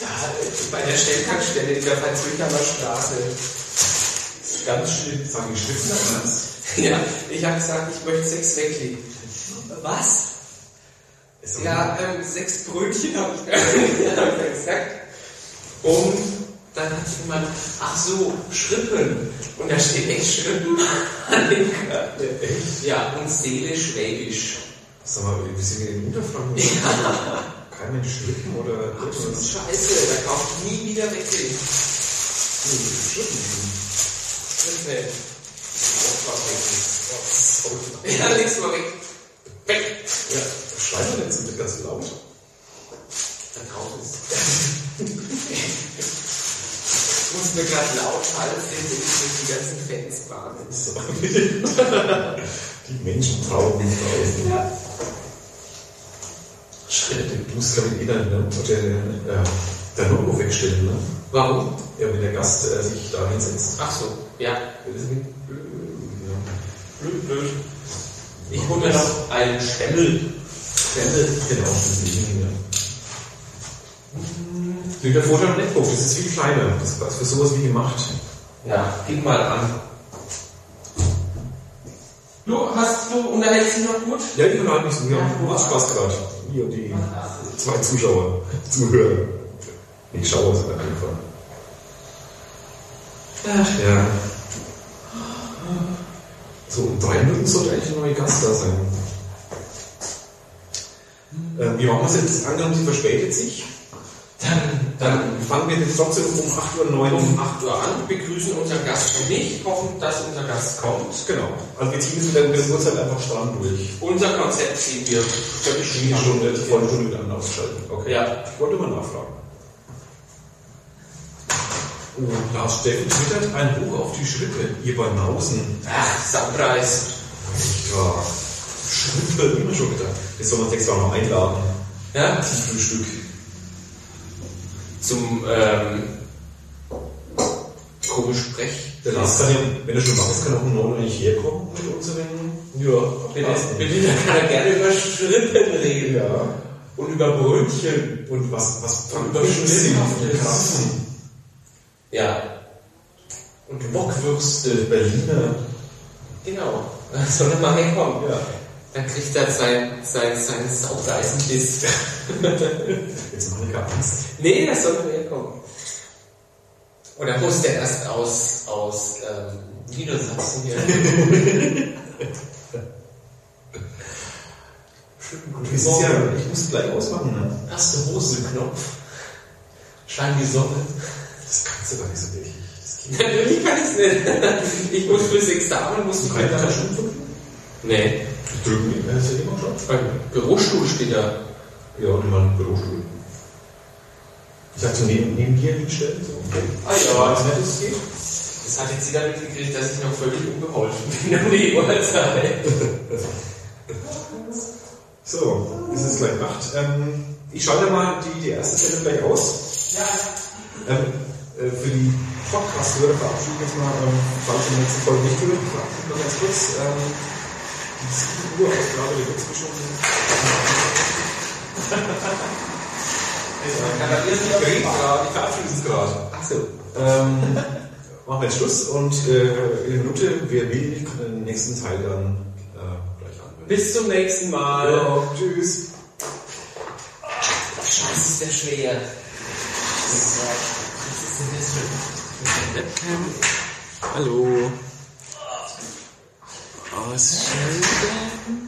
Da, bei der Stelltankstelle in der Pfalzwickhammer Straße. Ganz schlimm. Sagen die Schrippen anders? Ja, ich habe gesagt, ich möchte sechs weglegen. Was? Ja, ähm, sechs Brötchen habe ich, hab ich gesagt. Und dann hat jemand, ach so, Schrippen. Und da steht echt Schrippen an dem Körper. Ja, und Seele schwäbisch. Sag mal, wie sind wir in Unterfranken? Ja. Kein Mensch Schrippen oder Absolut irgendwas? scheiße, da kauft nie wieder weglegen. Schrippen. Schrippe. Sorry. Ja, leg's mal weg. Weg. Ja, schreiben wir jetzt mit ganz laut. Da draußen ist. Ich muss mir gerade laut halten, wenn ich durch die ganzen Fans bahnen. So. Die Menschen trauen nicht draußen. Ja. Schritte. Du musst, glaube ich, eh dann ne, der, äh, der Logo wegstellen, ne? Warum? Ja, wenn der Gast äh, sich da hinsetzt. Ach so, ja. Das ist nicht blöd. Ja. Blöd, blöd. Ich hole mir noch einen Stemmel. Stelle, genau, das ist ja. Der am Netbook, das ist viel kleiner. Das ist für sowas wie gemacht. Ja, gib mal an. Du, hast du, unterhältst dich noch gut? Ja, die unterhalten mich so. Wir haben großen Spaß gerade. Hier die zwei Zuschauer, Zuhörer. Nicht Schauer sind einfach. Ja. So, um drei Minuten sollte eigentlich ein neuer Gast da sein. Ähm, wie machen wir es jetzt? Angenommen, sie verspätet sich. Dann, Dann fangen wir jetzt trotzdem um 8 Uhr, 9 Uhr. um 8 Uhr an, begrüßen unseren Gast nicht, hoffen, dass unser Gast kommt. Genau. Also wir ziehen es mit der Uhrzeit einfach stramm durch. Unser Konzept ziehen wir völlig Die Stunde, die volle Stunde wieder ausschalten. Okay. Ja. Ich wollte mal nachfragen. Oh, Lars Steffen twittert ein Buch auf die Schritte. Ihr Banausen. Ach, Sampreis. Ja. Schritte, immer schon gedacht. Das soll man nächstes Mal noch einladen. Ja, Zum Frühstück. Zum ähm, komisch Sprech. Kann ja, wenn er schon wach ist, kann auch 9 Uhr eigentlich herkommen mit unseren. Ja, bitte, da kann er gerne über Schrippen reden. Ja. Und über Brötchen. Und was, was Und über Schnitthaftes. Kassen. Ja. Und Bockwürste. Berliner. Genau. Soll er mal herkommen. Ja. Dann kriegt er sein, sein, sein Saureisenbiss. Jetzt mache ich Angst. nee, das soll er herkommen. Oder muss der erst aus, aus ähm, Niedersachsen hier? es ist ja, ich muss gleich ausmachen, ne? Erste Hosenknopf. Schein die Sonne. Das kannst du gar nicht so wirklich. Natürlich kann ich es nicht. Ich muss fürs Examen, muss ich Keine mir Taschen Nee. Drücken, das ist ja immer schon. Beim Bürostuhl steht da. Ja, und immer einen Bürostuhl. Ich sag so neben, neben dir hinstellen, so. Ah ja. Als nettes geht. Das hat jetzt jeder mitgekriegt, dass ich noch völlig unbeholfen bin um die Uhrzeit. So, es ist gleich Nacht. Ähm, ich schalte mal die, die erste Stelle gleich aus. Ja. Ähm, äh, für die Podcast-Hörer verabschiede ich jetzt mal, ähm, falls in der nächsten Folge nicht ich verabschiede noch ganz kurz. Ähm, die 7 Uhr Ausgabe der Witzmischung. Ich verabschiede es gerade. Achso. Ähm, machen wir jetzt Schluss und äh, in einer Minute, wer will, kann den nächsten Teil dann äh, gleich anhören. Bis zum nächsten Mal. Ja, tschüss. Scheiße, ist der schwer. Was ist das für Webcam. Hallo. Australian